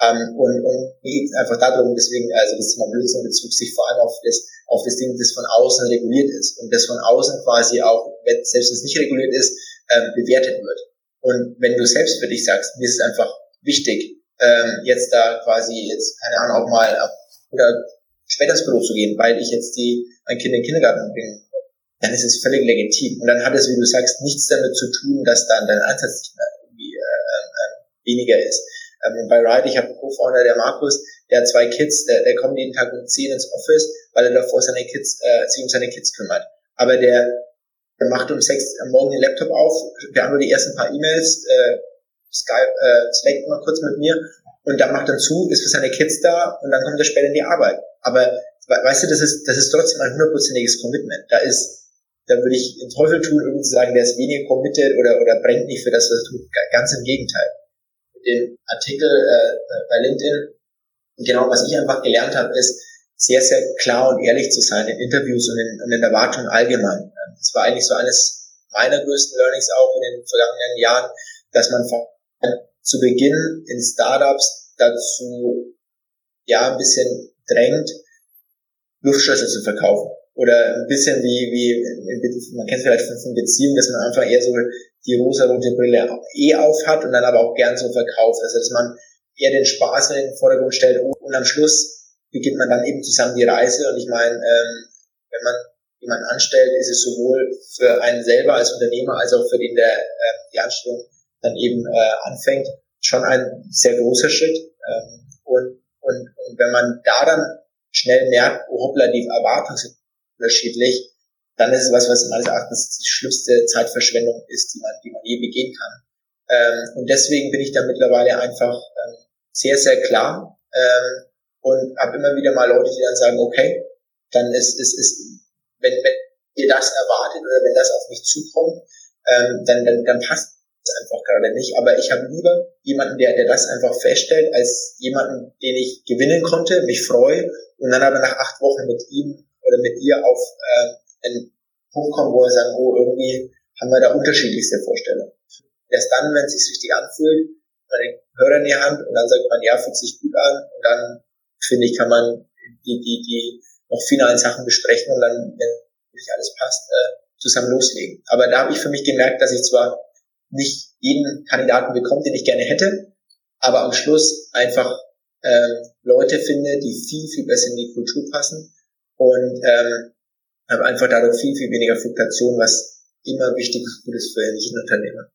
Ähm, und, und geht einfach darum, deswegen, also das Thema Blödsinn bezog sich vor allem auf das, auf das Ding, das von außen reguliert ist und das von außen quasi auch, selbst wenn es nicht reguliert ist, ähm, bewertet wird. Und wenn du selbst für dich sagst, mir ist es einfach wichtig, ähm, jetzt da quasi jetzt, keine Ahnung, auch mal oder später ins Büro zu gehen, weil ich jetzt die, mein Kind in den Kindergarten bringe, dann ist es völlig legitim. Und dann hat es, wie du sagst, nichts damit zu tun, dass dann dein Einsatz nicht mehr irgendwie äh, äh, weniger ist. Ähm, bei Ride, ich habe einen Co-Founder, der Markus, der hat zwei Kids, der, der kommt jeden Tag um 10 ins Office, weil er davor seine Kids, äh, sich um seine Kids kümmert. Aber der, der macht um 6 am Morgen den Laptop auf, wir haben nur die ersten paar E-Mails, äh, Skype, äh, Slack mal kurz mit mir und dann macht er zu, ist für seine Kids da und dann kommt er später in die Arbeit. Aber weißt du, das ist, das ist trotzdem ein hundertprozentiges Commitment. Da ist, da würde ich den Teufel tun, irgendwie zu sagen, der ist weniger committed oder, oder brennt nicht für das, was er tut. Ganz im Gegenteil den Artikel äh, bei LinkedIn. Und genau, was ich einfach gelernt habe, ist, sehr, sehr klar und ehrlich zu sein in Interviews und in, und in Erwartungen allgemein. Das war eigentlich so eines meiner größten Learnings auch in den vergangenen Jahren, dass man von, zu Beginn in Startups dazu ja ein bisschen drängt, Luftschlösser zu verkaufen oder ein bisschen wie, wie man kennt es vielleicht von, Beziehungen, dass man einfach eher so die rosa-rote Brille eh auf hat und dann aber auch gern so verkauft. Also dass man eher den Spaß in den Vordergrund stellt und am Schluss beginnt man dann eben zusammen die Reise und ich meine, ähm, wenn man man anstellt, ist es sowohl für einen selber als Unternehmer als auch für den, der äh, die Anstellung dann eben äh, anfängt, schon ein sehr großer Schritt. Ähm, und, und, und wenn man da dann schnell merkt, oh hoppla, die Erwartungen sind unterschiedlich, dann ist es was, was meines Erachtens die schlimmste Zeitverschwendung ist, die man, die man je begehen kann. Ähm, und deswegen bin ich da mittlerweile einfach ähm, sehr, sehr klar ähm, und habe immer wieder mal Leute, die dann sagen, okay, dann ist, ist, ist wenn, wenn ihr das erwartet oder wenn das auf mich zukommt, ähm, dann, dann, dann passt es einfach gerade nicht. Aber ich habe lieber jemanden, der, der das einfach feststellt, als jemanden, den ich gewinnen konnte, mich freue und dann aber nach acht Wochen mit ihm oder mit ihr auf äh, einen Punkt wo wir sagen, oh, irgendwie haben wir da unterschiedlichste Vorstellungen. Erst dann, wenn es sich richtig anfühlt, man den Hörer in die Hand und dann sagt man, ja, fühlt sich gut an und dann, finde ich, kann man die, die, die noch finalen Sachen besprechen und dann, wenn nicht alles passt, äh, zusammen loslegen. Aber da habe ich für mich gemerkt, dass ich zwar nicht jeden Kandidaten bekomme, den ich gerne hätte, aber am Schluss einfach ähm, Leute finde, die viel, viel besser in die Kultur passen und ähm, habe einfach dadurch viel, viel weniger Fluktuation, was immer wichtig ist für jeden Unternehmer.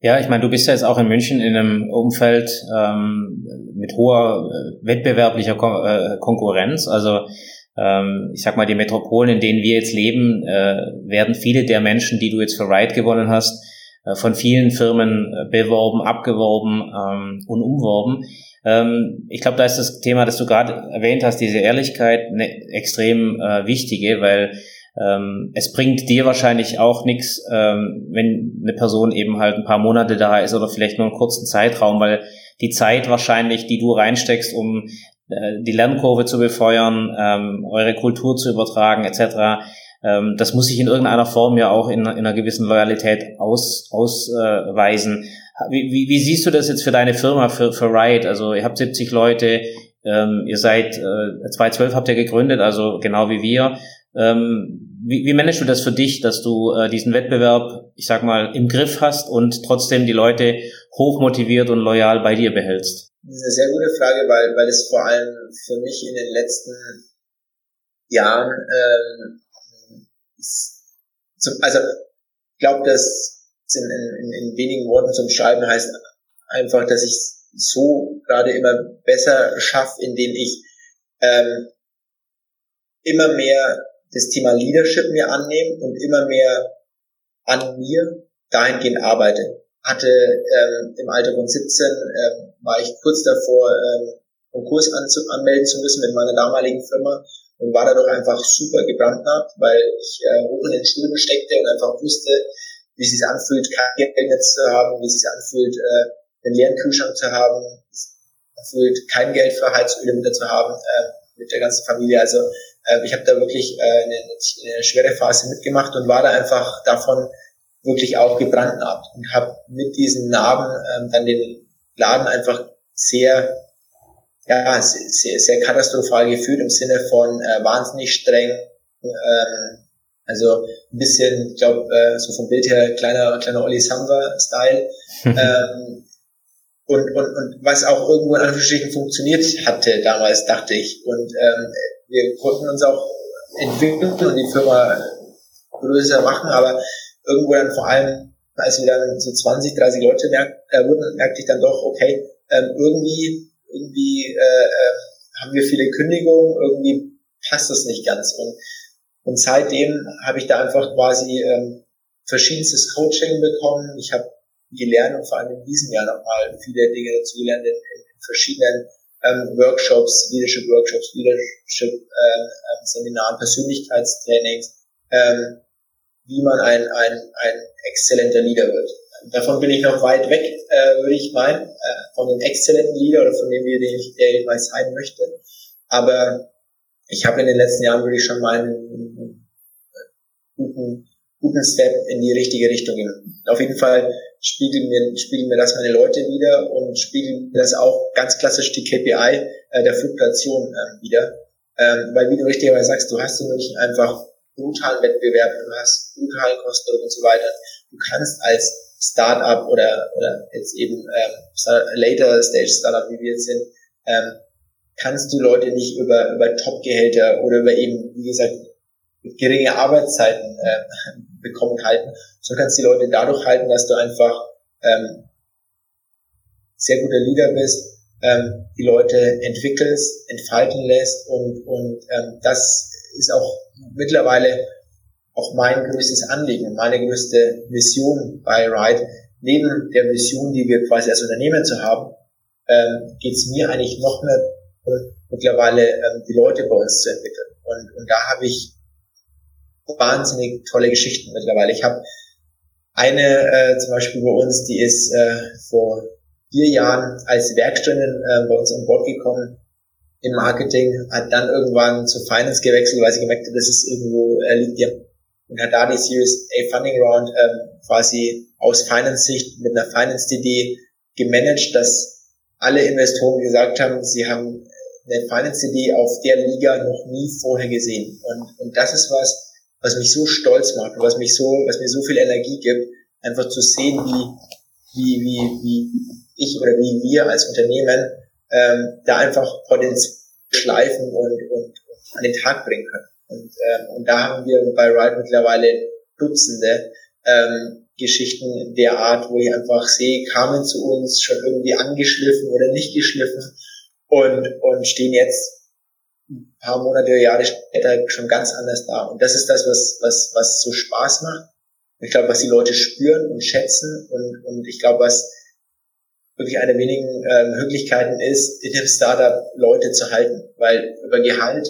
Ja, ich meine, du bist ja jetzt auch in München in einem Umfeld ähm, mit hoher äh, wettbewerblicher Kon äh, Konkurrenz. Also ähm, ich sag mal, die Metropolen, in denen wir jetzt leben, äh, werden viele der Menschen, die du jetzt für Ride gewonnen hast, von vielen Firmen äh, beworben, abgeworben ähm, und umworben. Ähm, ich glaube, da ist das Thema, das du gerade erwähnt hast, diese Ehrlichkeit, ne, extrem äh, wichtige, weil ähm, es bringt dir wahrscheinlich auch nichts, ähm, wenn eine Person eben halt ein paar Monate da ist oder vielleicht nur einen kurzen Zeitraum, weil die Zeit wahrscheinlich, die du reinsteckst, um äh, die Lernkurve zu befeuern, ähm, eure Kultur zu übertragen etc. Ähm, das muss sich in irgendeiner Form ja auch in, in einer gewissen Loyalität aus, ausweisen. Wie, wie, wie siehst du das jetzt für deine Firma, für, für Riot? Also ihr habt 70 Leute, ähm, ihr seid äh, 2012 habt ihr gegründet, also genau wie wir. Ähm, wie, wie managst du das für dich, dass du äh, diesen Wettbewerb, ich sag mal, im Griff hast und trotzdem die Leute hochmotiviert und loyal bei dir behältst? Das ist eine sehr gute Frage, weil, weil es vor allem für mich in den letzten Jahren, ähm, also ich glaube, dass in, in, in wenigen Worten zum Schreiben heißt einfach, dass ich so gerade immer besser schaffe, indem ich ähm, immer mehr das Thema Leadership mir annehme und immer mehr an mir dahingehend arbeite. Hatte ähm, im Alter von 17 ähm, war ich kurz davor, ähm, Konkurs anzu anmelden zu müssen mit meiner damaligen Firma und war dadurch einfach super gebrandmarkt, weil ich äh, hoch in den Schulden steckte und einfach wusste, wie es sich anfühlt, kein Geld zu haben, wie es sich anfühlt, äh, einen leeren Kühlschrank zu haben, anfühlt, kein Geld für Heizöle wieder zu haben äh, mit der ganzen Familie. Also äh, ich habe da wirklich äh, eine, eine schwere Phase mitgemacht und war da einfach davon wirklich auch gebrandmarkt und habe mit diesen Narben ähm, dann den Laden einfach sehr, ja, sehr, sehr katastrophal gefühlt im Sinne von äh, wahnsinnig streng, ähm, also ein bisschen, ich glaube, äh, so vom Bild her kleiner, kleiner Olli Samba-Style. ähm, und, und, und was auch irgendwo in Anführungsstrichen funktioniert hatte damals, dachte ich. Und ähm, wir konnten uns auch entwickeln und die Firma größer machen, aber irgendwo dann vor allem als wir dann so 20, 30 Leute merkt, äh, wurden, merkte ich dann doch, okay, ähm, irgendwie, irgendwie äh, äh, haben wir viele Kündigungen, irgendwie passt das nicht ganz. Und, und seitdem habe ich da einfach quasi ähm, verschiedenstes Coaching bekommen. Ich habe gelernt und vor allem in diesem Jahr nochmal viele Dinge dazu gelernt in, in, verschiedenen ähm, Workshops, Leadership Workshops, Leadership ähm, Seminaren, Persönlichkeitstrainings, ähm, wie man ein, ein, ein exzellenter Leader wird. Davon bin ich noch weit weg, äh, würde ich meinen, äh, von dem exzellenten Leader oder von dem, den ich, der ich mal sein möchte. Aber ich habe in den letzten Jahren wirklich schon mal einen, guten, guten Step in die richtige Richtung gemacht. Auf jeden Fall spiegeln mir, spiegeln mir das meine Leute wieder und spiegeln mir das auch ganz klassisch die KPI äh, der Fluktuation äh, wieder. Ähm, weil wie du richtigerweise sagst, du hast in München einfach brutalen Wettbewerb, du hast brutalen Kosten und so weiter. Du kannst als Startup oder, oder jetzt eben ähm, Later Stage Startup, wie wir jetzt sind, ähm, kannst du Leute nicht über, über Top-Gehälter oder über eben, wie gesagt, geringe Arbeitszeiten äh, bekommen halten. So kannst die Leute dadurch halten, dass du einfach ähm, sehr guter Leader bist, ähm, die Leute entwickelst, entfalten lässt und, und ähm, das ist auch mittlerweile auch mein größtes Anliegen, meine größte Mission bei Ride. Neben der Mission, die wir quasi als Unternehmen zu haben, ähm, geht es mir eigentlich noch mehr mittlerweile ähm, die Leute bei uns zu entwickeln. Und, und da habe ich wahnsinnig tolle Geschichten mittlerweile. Ich habe eine äh, zum Beispiel bei uns, die ist äh, vor vier Jahren als Werkständin äh, bei uns an Bord gekommen im Marketing, hat dann irgendwann zu Finance gewechselt, weil sie gemerkt hat, das ist irgendwo, er liegt ja und hat da die Series A Funding Round ähm, quasi aus Finance-Sicht mit einer Finance-DD gemanagt, dass alle Investoren gesagt haben, sie haben eine Finance-DD auf der Liga noch nie vorher gesehen. Und, und das ist was, was mich so stolz macht und was mich so, was mir so viel Energie gibt, einfach zu sehen, wie, wie, wie, wie ich oder wie wir als Unternehmen ähm, da einfach Potenzial schleifen und, und, und an den Tag bringen können. Und, ähm, und da haben wir bei Ride mittlerweile Dutzende ähm, Geschichten der Art, wo ich einfach sehe, kamen zu uns schon irgendwie angeschliffen oder nicht geschliffen und, und stehen jetzt ein paar Monate, Jahre später schon ganz anders da. Und das ist das, was, was, was so Spaß macht. Ich glaube, was die Leute spüren und schätzen und, und ich glaube, was wirklich eine der wenigen äh, Möglichkeiten ist, in dem Startup Leute zu halten, weil über Gehalt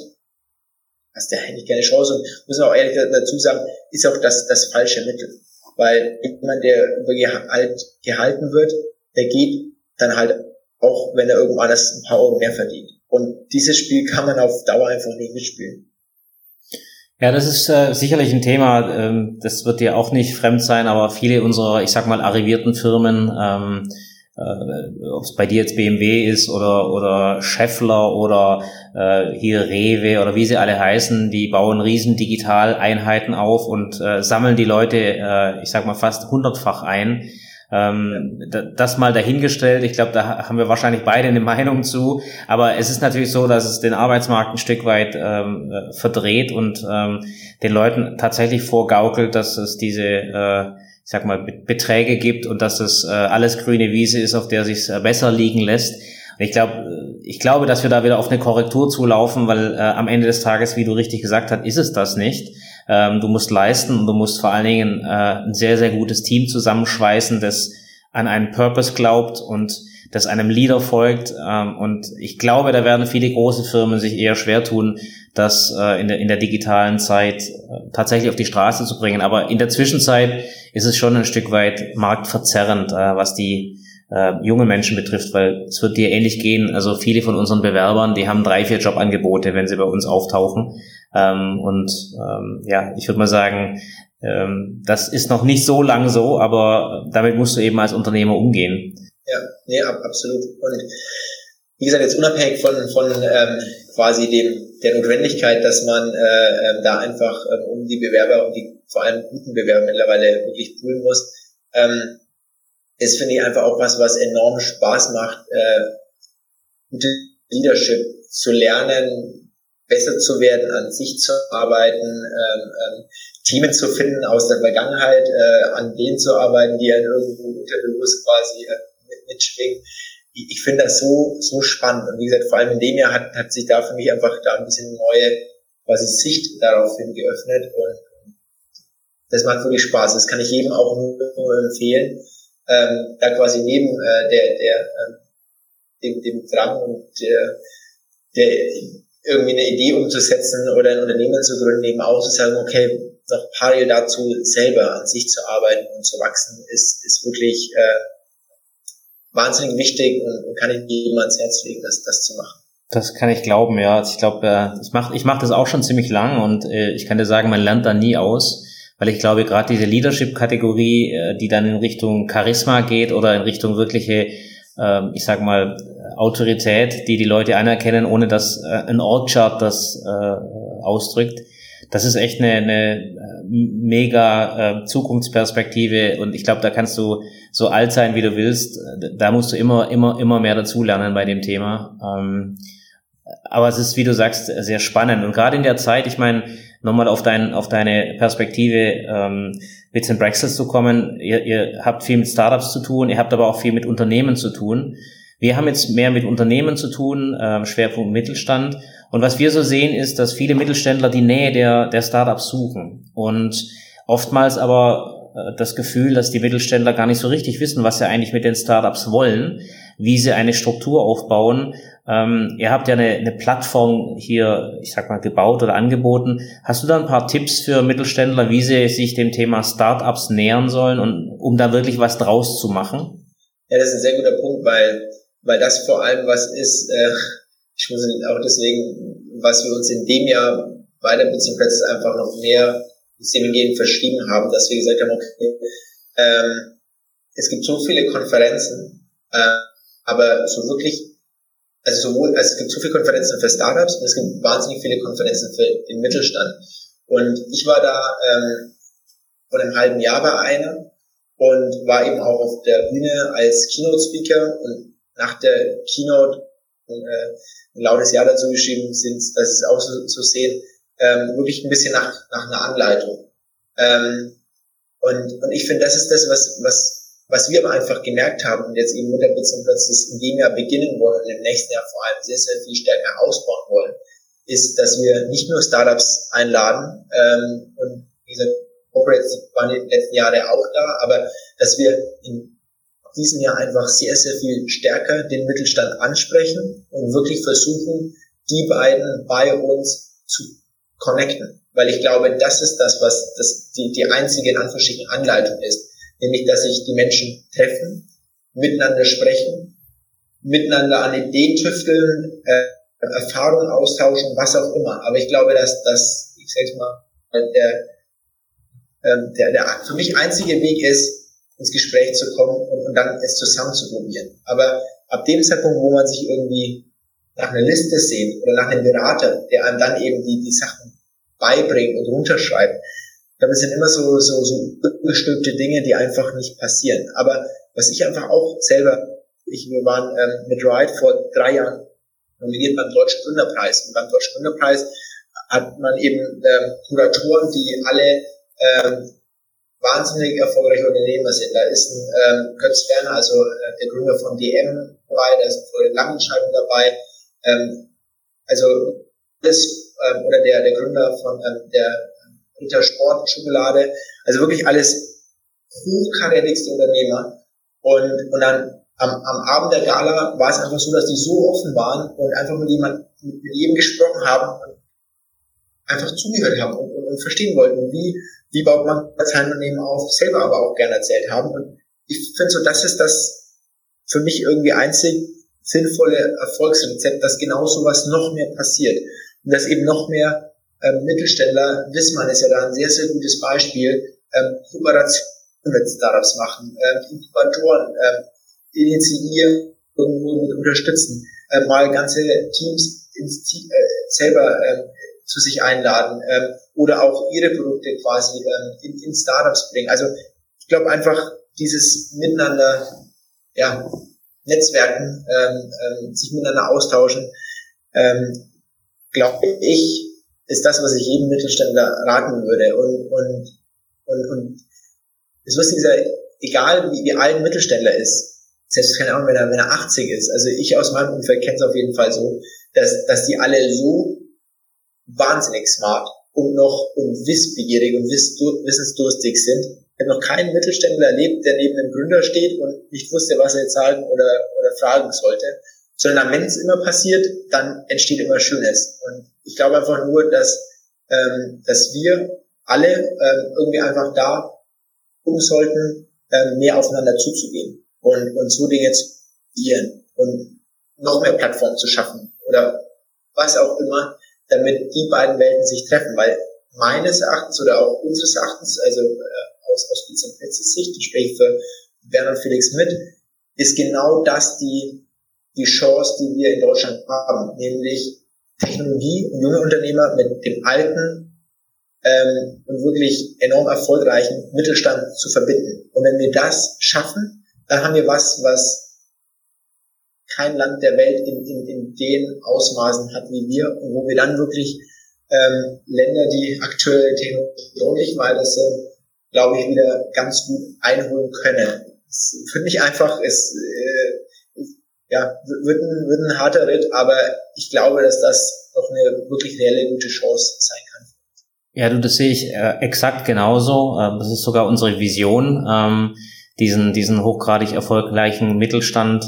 hast du eigentlich keine Chance und muss man auch ehrlich dazu sagen, ist auch das, das falsche Mittel, weil jemand, der über Gehalt gehalten wird, der geht dann halt auch, wenn er irgendwann das ein paar Euro mehr verdient. Und dieses Spiel kann man auf Dauer einfach nicht mitspielen. Ja, das ist äh, sicherlich ein Thema, ähm, das wird dir auch nicht fremd sein, aber viele unserer, ich sag mal, arrivierten Firmen, ähm, äh, ob es bei dir jetzt BMW ist oder oder Scheffler oder äh, hier Rewe oder wie sie alle heißen, die bauen riesen Digitaleinheiten auf und äh, sammeln die Leute, äh, ich sag mal fast hundertfach ein ähm, das mal dahingestellt. Ich glaube, da haben wir wahrscheinlich beide eine Meinung zu. Aber es ist natürlich so, dass es den Arbeitsmarkt ein Stück weit ähm, äh, verdreht und ähm, den Leuten tatsächlich vorgaukelt, dass es diese, äh, ich sag mal, Beträge gibt und dass es äh, alles grüne Wiese ist, auf der sich äh, besser liegen lässt. Und ich glaube, äh, ich glaube, dass wir da wieder auf eine Korrektur zulaufen, weil äh, am Ende des Tages, wie du richtig gesagt hast, ist es das nicht. Ähm, du musst leisten und du musst vor allen Dingen äh, ein sehr, sehr gutes Team zusammenschweißen, das an einen Purpose glaubt und das einem Leader folgt. Ähm, und ich glaube, da werden viele große Firmen sich eher schwer tun, das äh, in, der, in der digitalen Zeit äh, tatsächlich auf die Straße zu bringen. Aber in der Zwischenzeit ist es schon ein Stück weit marktverzerrend, äh, was die äh, junge Menschen betrifft, weil es wird dir ähnlich gehen. Also viele von unseren Bewerbern, die haben drei, vier Jobangebote, wenn sie bei uns auftauchen. Ähm, und ähm, ja, ich würde mal sagen, ähm, das ist noch nicht so lang so, aber damit musst du eben als Unternehmer umgehen. Ja, nee, absolut. Und wie gesagt, jetzt unabhängig von, von ähm, quasi dem der Notwendigkeit, dass man äh, ähm, da einfach ähm, um die Bewerber, um die vor allem guten Bewerber mittlerweile wirklich poolen muss, ähm, ist, finde ich, einfach auch was, was enorm Spaß macht, äh, gute Leadership zu lernen, besser zu werden, an sich zu arbeiten, ähm, ähm, Themen zu finden aus der Vergangenheit, äh, an denen zu arbeiten, die einen irgendwo unterbewusst quasi äh, mitschwingen. Ich, ich finde das so, so spannend. Und wie gesagt, vor allem in dem Jahr hat, hat sich da für mich einfach da ein bisschen neue quasi Sicht darauf hin geöffnet und das macht wirklich Spaß. Das kann ich jedem auch nur empfehlen ähm, da quasi neben äh, der, der ähm, dem, dem Drang und der, der irgendwie eine Idee umzusetzen oder ein Unternehmen zu gründen, eben auch zu sagen, okay, noch parallel dazu selber an sich zu arbeiten und zu wachsen, ist, ist wirklich äh, wahnsinnig wichtig und, kann ich jedem ans Herz legen, das, das zu machen. Das kann ich glauben, ja. Ich glaube, äh, ich mache ich mach das auch schon ziemlich lang und äh, ich kann dir sagen, man lernt da nie aus weil ich glaube, gerade diese Leadership-Kategorie, äh, die dann in Richtung Charisma geht oder in Richtung wirkliche, ähm, ich sag mal, Autorität, die die Leute anerkennen, ohne dass äh, ein Org-Chart das äh, ausdrückt, das ist echt eine, eine mega Zukunftsperspektive und ich glaube, da kannst du so alt sein, wie du willst. Da musst du immer, immer, immer mehr dazulernen bei dem Thema. Ähm, aber es ist, wie du sagst, sehr spannend. Und gerade in der Zeit, ich meine, nochmal auf, dein, auf deine Perspektive ähm, Bits and Brexit zu kommen. Ihr, ihr habt viel mit Startups zu tun, ihr habt aber auch viel mit Unternehmen zu tun. Wir haben jetzt mehr mit Unternehmen zu tun, äh, Schwerpunkt Mittelstand. Und was wir so sehen, ist, dass viele Mittelständler die Nähe der, der Startups suchen. Und oftmals aber äh, das Gefühl, dass die Mittelständler gar nicht so richtig wissen, was sie eigentlich mit den Startups wollen, wie sie eine Struktur aufbauen. Ähm, ihr habt ja eine, eine Plattform hier, ich sag mal, gebaut oder angeboten. Hast du da ein paar Tipps für Mittelständler, wie sie sich dem Thema Startups nähern sollen und um da wirklich was draus zu machen? Ja, das ist ein sehr guter Punkt, weil weil das vor allem was ist, äh, ich muss auch deswegen, was wir uns in dem Jahr bei der Press einfach noch mehr systemengehend verschrieben haben, dass wir gesagt haben, okay, ähm, es gibt so viele Konferenzen, äh, aber so wirklich, also sowohl, also es gibt so viele Konferenzen für Startups und es gibt wahnsinnig viele Konferenzen für den Mittelstand. Und ich war da ähm, vor einem halben Jahr bei einer und war eben auch auf der Bühne als Keynote-Speaker und nach der Keynote äh, ein lautes Ja dazu geschrieben sind, das ist auch so zu sehen, ähm, wirklich ein bisschen nach, nach einer Anleitung. Ähm, und, und ich finde, das ist das, was, was, was wir einfach gemerkt haben und jetzt eben mit der Business das in dem Jahr beginnen wollen und im nächsten Jahr vor allem sehr, sehr viel stärker ausbauen wollen, ist, dass wir nicht nur Startups einladen ähm, und wie gesagt, Corporates waren die letzten Jahre auch da, aber dass wir in diesem Jahr einfach sehr, sehr viel stärker den Mittelstand ansprechen und wirklich versuchen, die beiden bei uns zu connecten. Weil ich glaube, das ist das, was das die, die einzige in Anführungsstrichen Anleitung ist. Nämlich, dass sich die Menschen treffen, miteinander sprechen, miteinander an Ideen tüfteln, äh, Erfahrungen austauschen, was auch immer. Aber ich glaube, dass das, ich sag's mal, der, ähm, der, der für mich einzige Weg ist, ins Gespräch zu kommen und, und dann es zusammen zu probieren. Aber ab dem Zeitpunkt, wo man sich irgendwie nach einer Liste sehnt oder nach einem Berater, der einem dann eben die, die Sachen beibringt und runterschreibt, es sind immer so, so, so gestülpte Dinge, die einfach nicht passieren. Aber was ich einfach auch selber, ich, wir waren ähm, mit Ride vor drei Jahren nominiert beim Deutschen Gründerpreis. Und beim Deutschen Gründerpreis hat man eben ähm, Kuratoren, die alle ähm, wahnsinnig erfolgreiche Unternehmer sind. Da ist ein ähm, Götz Werner, also äh, der Gründer von DM dabei, da ist Florian Langenscheid dabei. Ähm, also das, ähm, oder der, der Gründer von ähm, der Ritter Sport Schokolade. Also wirklich alles hochkarätigste Unternehmer. Und, und dann am, am Abend der Gala war es einfach so, dass die so offen waren und einfach mit jemand, mit, mit jedem gesprochen haben und einfach zugehört haben und, und, und verstehen wollten, wie wie baut man sein Unternehmen auf, selber aber auch gerne erzählt haben. Und ich finde so, das ist das für mich irgendwie einzig sinnvolle Erfolgsrezept, dass genau sowas noch mehr passiert. Und dass eben noch mehr ähm, Mittelständler, Wissmann ist ja da ein sehr, sehr gutes Beispiel, ähm, Kooperation mit Startups machen, ähm, Inkubatoren ähm, initiieren, irgendwo mit unterstützen, äh, mal ganze Teams ins, äh, selber äh, zu sich einladen ähm, oder auch ihre Produkte quasi ähm, in, in Startups bringen. Also ich glaube einfach dieses Miteinander, ja, Netzwerken, ähm, ähm, sich miteinander austauschen, ähm, glaube ich, ist das, was ich jedem Mittelständler raten würde. Und, und, und, und das Lustige ist egal wie, wie alt ein Mittelständler ist, selbst keine Ahnung, wenn er, wenn er 80 ist, also ich aus meinem Umfeld kenne es auf jeden Fall so, dass, dass die alle so wahnsinnig smart und noch und wissbegierig und wissensdurstig sind. Ich habe noch keinen Mittelständler erlebt, der neben einem Gründer steht und nicht wusste, was er jetzt sagen oder, oder fragen sollte. Sondern wenn es immer passiert, dann entsteht immer Schönes. Und ich glaube einfach nur, dass, ähm, dass wir alle ähm, irgendwie einfach da um sollten, ähm, mehr aufeinander zuzugehen und, und so Dinge zu probieren und noch mehr Plattformen zu schaffen oder was auch immer, damit die beiden Welten sich treffen, weil meines Erachtens oder auch unseres Erachtens, also äh, aus, aus Vincent Petzes Sicht, ich spreche für Bernhard Felix mit, ist genau das die, die Chance, die wir in Deutschland haben, nämlich Technologie und junge Unternehmer mit dem alten ähm, und wirklich enorm erfolgreichen Mittelstand zu verbinden. Und wenn wir das schaffen, dann haben wir was, was kein Land der Welt in, in, in den Ausmaßen hat wie wir wo wir dann wirklich ähm, Länder, die aktuell technologisch weiter sind, glaube ich, wieder ganz gut einholen können. Finde ich einfach, es äh, ja, wird ein, wird ein harter Ritt, aber ich glaube, dass das noch eine wirklich reelle gute Chance sein kann. Ja, du, das sehe ich äh, exakt genauso. Ähm, das ist sogar unsere Vision, ähm, diesen, diesen hochgradig erfolgreichen Mittelstand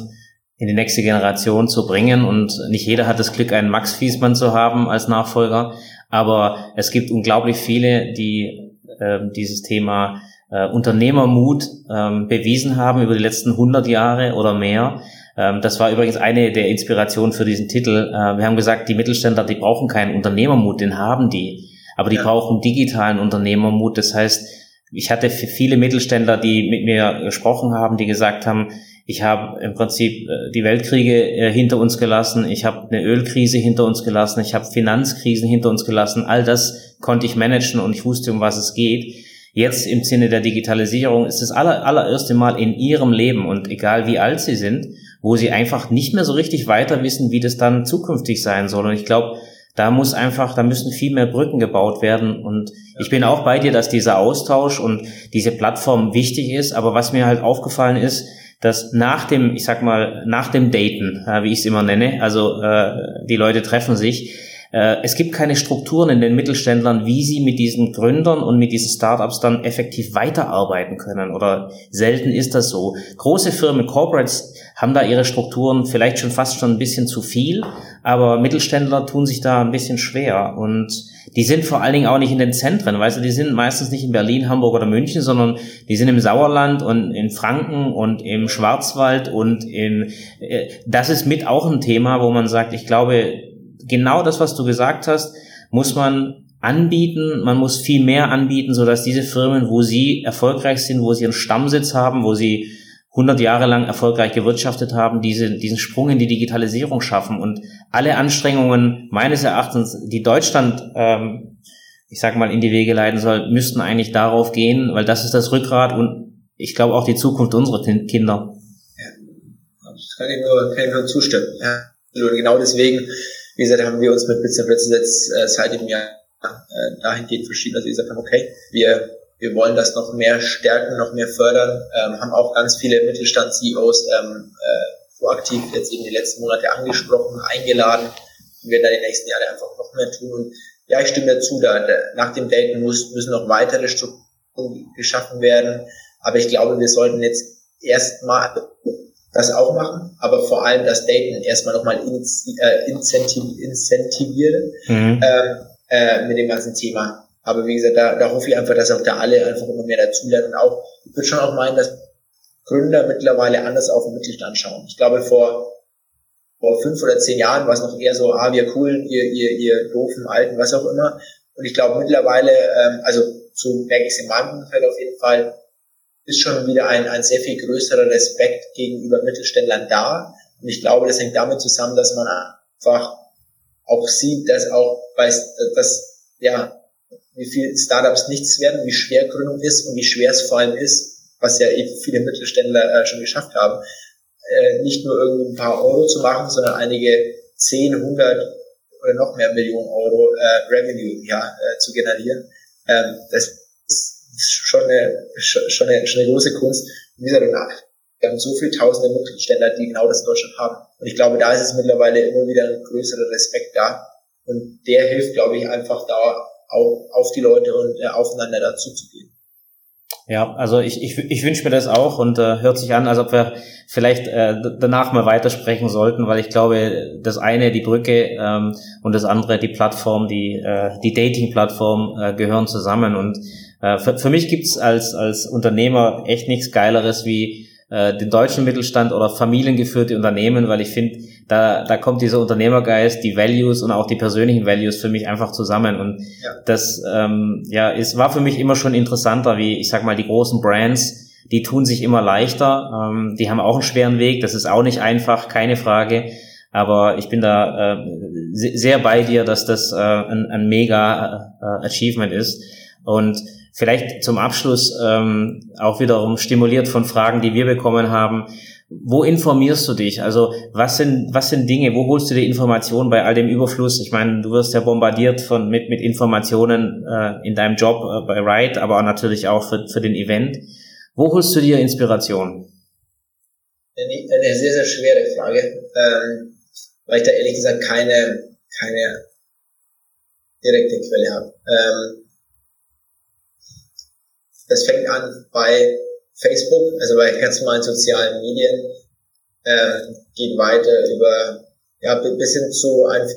in die nächste Generation zu bringen. Und nicht jeder hat das Glück, einen Max Fiesmann zu haben als Nachfolger. Aber es gibt unglaublich viele, die äh, dieses Thema äh, Unternehmermut ähm, bewiesen haben über die letzten 100 Jahre oder mehr. Ähm, das war übrigens eine der Inspirationen für diesen Titel. Äh, wir haben gesagt, die Mittelständler, die brauchen keinen Unternehmermut, den haben die. Aber die ja. brauchen digitalen Unternehmermut. Das heißt, ich hatte viele Mittelständler, die mit mir gesprochen haben, die gesagt haben, ich habe im Prinzip äh, die Weltkriege äh, hinter uns gelassen, ich habe eine Ölkrise hinter uns gelassen, ich habe Finanzkrisen hinter uns gelassen. All das konnte ich managen und ich wusste, um was es geht. Jetzt im Sinne der Digitalisierung ist das aller, allererste Mal in ihrem Leben und egal wie alt sie sind, wo sie einfach nicht mehr so richtig weiter wissen, wie das dann zukünftig sein soll. Und ich glaube, da muss einfach, da müssen viel mehr Brücken gebaut werden. Und ich bin auch bei dir, dass dieser Austausch und diese Plattform wichtig ist. Aber was mir halt aufgefallen ist, dass nach dem, ich sag mal, nach dem Daten, äh, wie ich es immer nenne, also äh, die Leute treffen sich, äh, es gibt keine Strukturen in den Mittelständlern, wie sie mit diesen Gründern und mit diesen Startups dann effektiv weiterarbeiten können. Oder selten ist das so. Große Firmen, Corporates haben da ihre Strukturen vielleicht schon fast schon ein bisschen zu viel, aber Mittelständler tun sich da ein bisschen schwer und die sind vor allen Dingen auch nicht in den Zentren, weißt du, die sind meistens nicht in Berlin, Hamburg oder München, sondern die sind im Sauerland und in Franken und im Schwarzwald und in, äh, das ist mit auch ein Thema, wo man sagt, ich glaube, genau das, was du gesagt hast, muss man anbieten, man muss viel mehr anbieten, so dass diese Firmen, wo sie erfolgreich sind, wo sie ihren Stammsitz haben, wo sie 100 Jahre lang erfolgreich gewirtschaftet haben, diese, diesen Sprung in die Digitalisierung schaffen und alle Anstrengungen meines Erachtens, die Deutschland, ähm, ich sag mal, in die Wege leiten soll, müssten eigentlich darauf gehen, weil das ist das Rückgrat und ich glaube auch die Zukunft unserer Kinder. Ja, das kann ich nur, kann ich nur zustimmen. Ja. Und genau deswegen, wie gesagt, haben wir uns mit Bits jetzt äh, seit dem Jahr äh, dahingehend verschieden, dass wir gesagt haben, okay, wir wir wollen das noch mehr stärken, noch mehr fördern, ähm, haben auch ganz viele Mittelstand-CEOs ähm, äh, proaktiv jetzt eben die letzten Monate angesprochen, eingeladen und werden da die nächsten Jahre einfach noch mehr tun. Und ja, ich stimme dazu, da, nach dem Daten muss, müssen noch weitere Strukturen geschaffen werden. Aber ich glaube, wir sollten jetzt erstmal das auch machen, aber vor allem das Daten erstmal nochmal äh, incentivieren mhm. äh, äh, mit dem ganzen Thema. Aber wie gesagt, da, da hoffe ich einfach, dass auch da alle einfach immer mehr dazulernen. Und auch, ich würde schon auch meinen, dass Gründer mittlerweile anders auf den Mittelstand schauen. Ich glaube, vor, vor fünf oder zehn Jahren war es noch eher so, ah, wir coolen, ihr, ihr, ihr doofen Alten, was auch immer. Und ich glaube mittlerweile, ähm, also so merke ich auf jeden Fall, ist schon wieder ein, ein sehr viel größerer Respekt gegenüber Mittelständlern da. Und ich glaube, das hängt damit zusammen, dass man einfach auch sieht, dass auch, bei, dass, ja, wie viel Startups nichts werden, wie schwer Gründung ist und wie schwer es vor allem ist, was ja eben viele Mittelständler äh, schon geschafft haben, äh, nicht nur irgendwie ein paar Euro zu machen, sondern einige 10, 100 oder noch mehr Millionen Euro äh, Revenue im Jahr äh, zu generieren. Ähm, das ist schon eine, schon eine, schon eine große Kunst. Und wie gesagt, wir haben so viele tausende Mittelständler, die genau das in Deutschland haben. Und ich glaube, da ist es mittlerweile immer wieder ein größerer Respekt da. Und der hilft, glaube ich, einfach da auf, auf die Leute und äh, aufeinander dazu zu gehen. Ja, also ich, ich, ich wünsche mir das auch und äh, hört sich an, als ob wir vielleicht äh, danach mal weitersprechen sollten, weil ich glaube, das eine die Brücke ähm, und das andere die Plattform, die äh, die Dating-Plattform äh, gehören zusammen und äh, für, für mich gibt's als als Unternehmer echt nichts Geileres wie äh, den deutschen Mittelstand oder familiengeführte Unternehmen, weil ich finde, da, da kommt dieser Unternehmergeist, die Values und auch die persönlichen Values für mich einfach zusammen. Und ja. das ähm, ja, es war für mich immer schon interessanter, wie ich sag mal, die großen Brands, die tun sich immer leichter. Ähm, die haben auch einen schweren Weg, das ist auch nicht einfach, keine Frage. Aber ich bin da äh, sehr bei dir, dass das äh, ein, ein mega äh, Achievement ist. Und Vielleicht zum Abschluss ähm, auch wiederum stimuliert von Fragen, die wir bekommen haben. wo informierst du dich? Also was sind, was sind Dinge, wo holst du die Informationen bei all dem Überfluss? Ich meine, du wirst ja bombardiert von, mit, mit Informationen äh, in deinem Job äh, bei Ride, aber auch natürlich auch für, für den Event. Wo holst du dir Inspiration? Eine, eine sehr, sehr schwere Frage, ähm, weil ich da ehrlich gesagt keine, keine direkte Quelle habe. Ähm, das fängt an bei Facebook, also bei ganz normalen sozialen Medien, ähm, geht weiter über, ja, bis hin zu ein,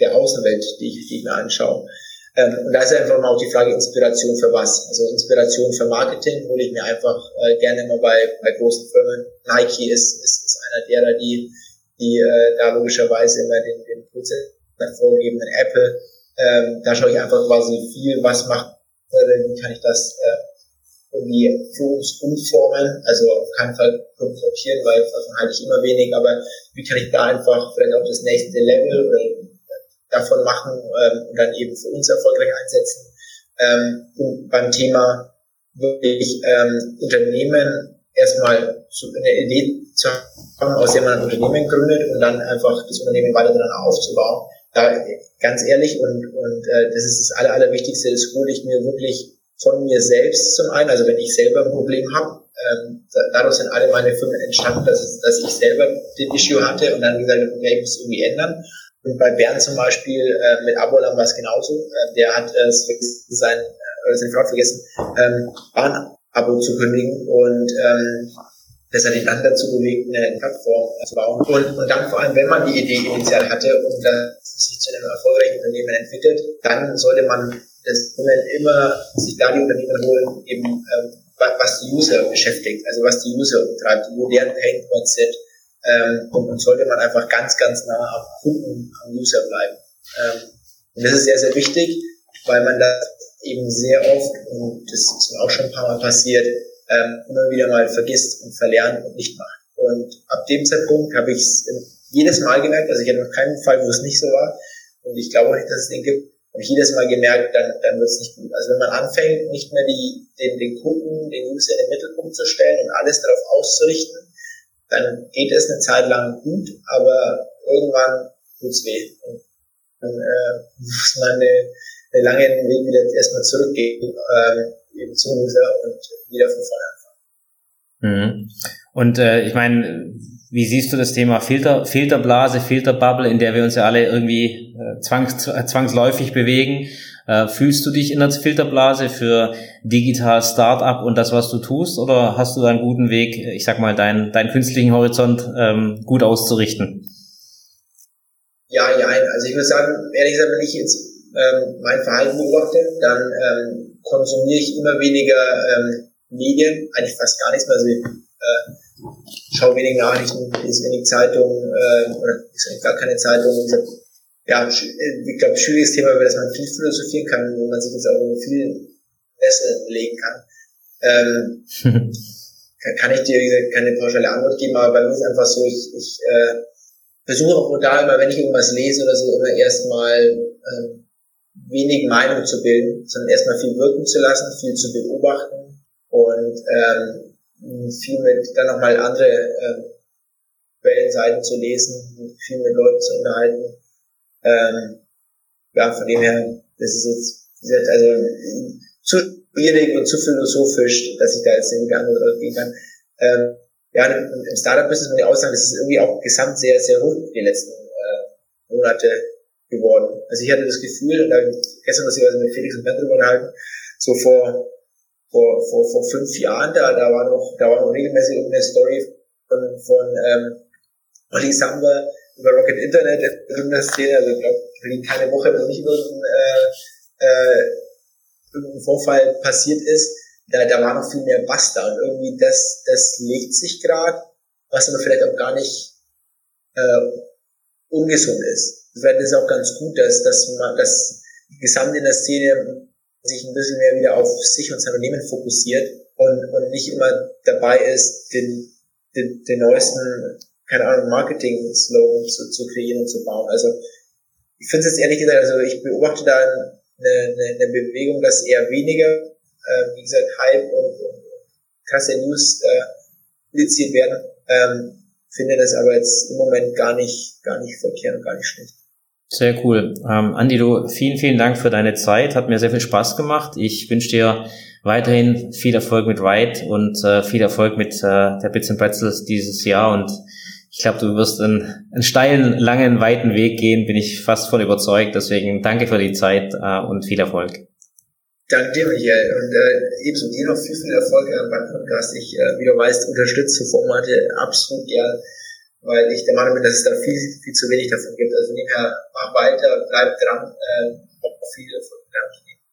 der Außenwelt, die ich, die ich mir anschaue. Ähm, und da ist einfach mal auch die Frage Inspiration für was. Also Inspiration für Marketing hole ich mir einfach äh, gerne immer bei, bei großen Firmen. Nike ist, ist, ist einer derer, die, die äh, da logischerweise immer den, den Prozess vorgeben, Apple. Ähm, da schaue ich einfach quasi viel, was macht, äh, wie kann ich das äh, irgendwie für uns umformen, also auf keinen Fall kopieren, weil davon halte ich immer wenig, aber wie kann ich da einfach vielleicht auch das nächste Level oder davon machen ähm, und dann eben für uns erfolgreich einsetzen. Ähm, und beim Thema wirklich ähm, Unternehmen erstmal zu, eine Idee zu haben, aus der man ein Unternehmen gründet und dann einfach das Unternehmen weiter dran aufzubauen. Da ganz ehrlich und, und äh, das ist das Aller, Allerwichtigste, das hole ich mir wirklich von mir selbst zum einen, also wenn ich selber ein Problem habe, ähm, dadurch sind alle meine Firmen entstanden, dass, dass ich selber den Issue hatte und dann gesagt habe, okay, ich muss irgendwie ändern. Und bei Bernd zum Beispiel äh, mit Abolam war es genauso. Äh, der hat äh, sein, äh, seine Frau vergessen, ähm, Bahn-Abo zu kündigen und ähm, ihn dann dazu bewegt, eine Plattform zu bauen. Und, und dann vor allem, wenn man die Idee initial hatte und das sich zu einem erfolgreichen Unternehmen entwickelt, dann sollte man das immer sich da die Unternehmen holen, eben ähm, was die User beschäftigt, also was die User umtreibt, wo deren Painpoints sind. Ähm, und, und sollte man einfach ganz, ganz nah am Kunden, am User bleiben. Ähm, und das ist sehr, sehr wichtig, weil man das eben sehr oft, und das ist auch schon ein paar Mal passiert, ähm, immer wieder mal vergisst und verlernt und nicht macht. Und ab dem Zeitpunkt habe ich es jedes Mal gemerkt, also ich hatte noch keinen Fall, wo es nicht so war. Und ich glaube auch nicht, dass es den gibt, habe ich jedes Mal gemerkt, dann, dann wird es nicht gut. Also wenn man anfängt, nicht mehr die, den, den Kunden, den User in den Mittelpunkt zu stellen und alles darauf auszurichten, dann geht es eine Zeit lang gut, aber irgendwann tut's weh. Und dann äh, muss man eine, eine lange Weg wieder erstmal zurückgehen, ähm, eben zum User und wieder von vorne anfangen. Mhm. Und äh, ich meine, wie siehst du das Thema Filter, Filterblase, Filterbubble, in der wir uns ja alle irgendwie äh, zwangs, zwangsläufig bewegen? Äh, fühlst du dich in der Filterblase für digital Startup und das, was du tust, oder hast du da einen guten Weg, ich sag mal, deinen, deinen künstlichen Horizont ähm, gut auszurichten? Ja, ja, also ich würde sagen, ehrlich gesagt, wenn ich jetzt ähm, mein Verhalten beobachte, dann ähm, konsumiere ich immer weniger ähm, Medien, eigentlich fast gar nichts mehr. Also, äh, schaue wenig Nachrichten, lese wenig Zeitungen äh, oder ist gar keine Zeitung. Ja, ich glaube, schwieriges Thema, über das man viel philosophieren kann, wo man sich jetzt auch viel besser legen kann. Ähm, kann, kann ich dir, gesagt, keine pauschale Antwort geben, aber bei mir ist einfach so, ich, ich äh, versuche auch da immer, wenn ich irgendwas lese oder so, immer erstmal ähm, wenig Meinung zu bilden, sondern erstmal viel wirken zu lassen, viel zu beobachten und ähm, viel mit dann nochmal andere ähm, Quellenseiten zu lesen, viel mit Leuten zu unterhalten. Ähm, ja, von dem her, das ist jetzt, wie gesagt, also zu schwierig und zu philosophisch, dass ich da jetzt den Gang oder gehen kann. Ähm, ja, im, im Startup-Business muss ich auch sagen, das ist irgendwie auch gesamt sehr, sehr hoch die letzten äh, Monate geworden. Also ich hatte das Gefühl, und da gestern was ich also mit Felix und Ben drüber unterhalten, so vor vor, vor, vor fünf Jahren, da, da war noch, da war noch regelmäßig irgendeine Story von, von ähm, Olli Samba über Rocket Internet in der Szene, also ich glaube, keine Woche, wo nicht irgendein, äh, äh, irgendein Vorfall passiert ist, da, da war noch viel mehr Basta und irgendwie das, das legt sich gerade, was aber vielleicht auch gar nicht äh, ungesund ist. Ist es auch ganz gut, dass, dass man, dass gesamt in der Szene sich ein bisschen mehr wieder auf sich und sein Unternehmen fokussiert und, und nicht immer dabei ist, den, den, den neuesten, keine Ahnung, Marketing-Slogan zu, zu kreieren und zu bauen. Also ich finde es jetzt ehrlich gesagt, also ich beobachte da eine, eine, eine Bewegung, dass eher weniger, äh, wie gesagt, Hype und, und krasse News äh, publiziert werden, Ähm, finde das aber jetzt im Moment gar nicht, gar nicht verkehrt und gar nicht schlecht. Sehr cool. Ähm, Andi, du, vielen, vielen Dank für deine Zeit. Hat mir sehr viel Spaß gemacht. Ich wünsche dir weiterhin viel Erfolg mit Ride und äh, viel Erfolg mit äh, der Bits and Pretzels dieses Jahr. Und ich glaube, du wirst einen, einen steilen, langen, weiten Weg gehen, bin ich fast voll überzeugt. Deswegen danke für die Zeit äh, und viel Erfolg. Danke dir, Michael. Und äh, ebenso dir noch viel, viel Erfolg äh, beim Podcast. Ich, äh, wie du weißt, unterstütze Formate absolut gern weil ich der Meinung bin, dass es da viel, viel zu wenig davon gibt. Also nebenher mach weiter, bleib dran, äh, viel Erfolg.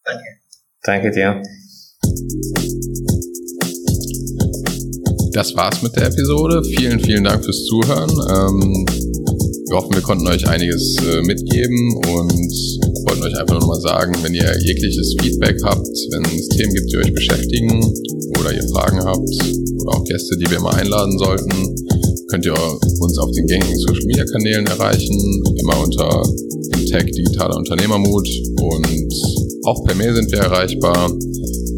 Danke. Danke dir. Das war's mit der Episode. Vielen, vielen Dank fürs Zuhören. Ähm, wir hoffen, wir konnten euch einiges äh, mitgeben und wollten euch einfach nur nochmal sagen, wenn ihr jegliches Feedback habt, wenn es Themen gibt, die euch beschäftigen oder ihr Fragen habt oder auch Gäste, die wir mal einladen sollten, könnt ihr uns auf den gängigen Social Media Kanälen erreichen, immer unter Tag Digitaler Unternehmermut und auch per Mail sind wir erreichbar.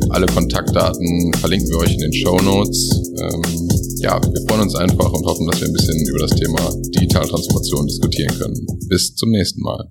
Alle Kontaktdaten verlinken wir euch in den Show Notes. Ähm, ja, wir freuen uns einfach und hoffen, dass wir ein bisschen über das Thema digitale Transformation diskutieren können. Bis zum nächsten Mal.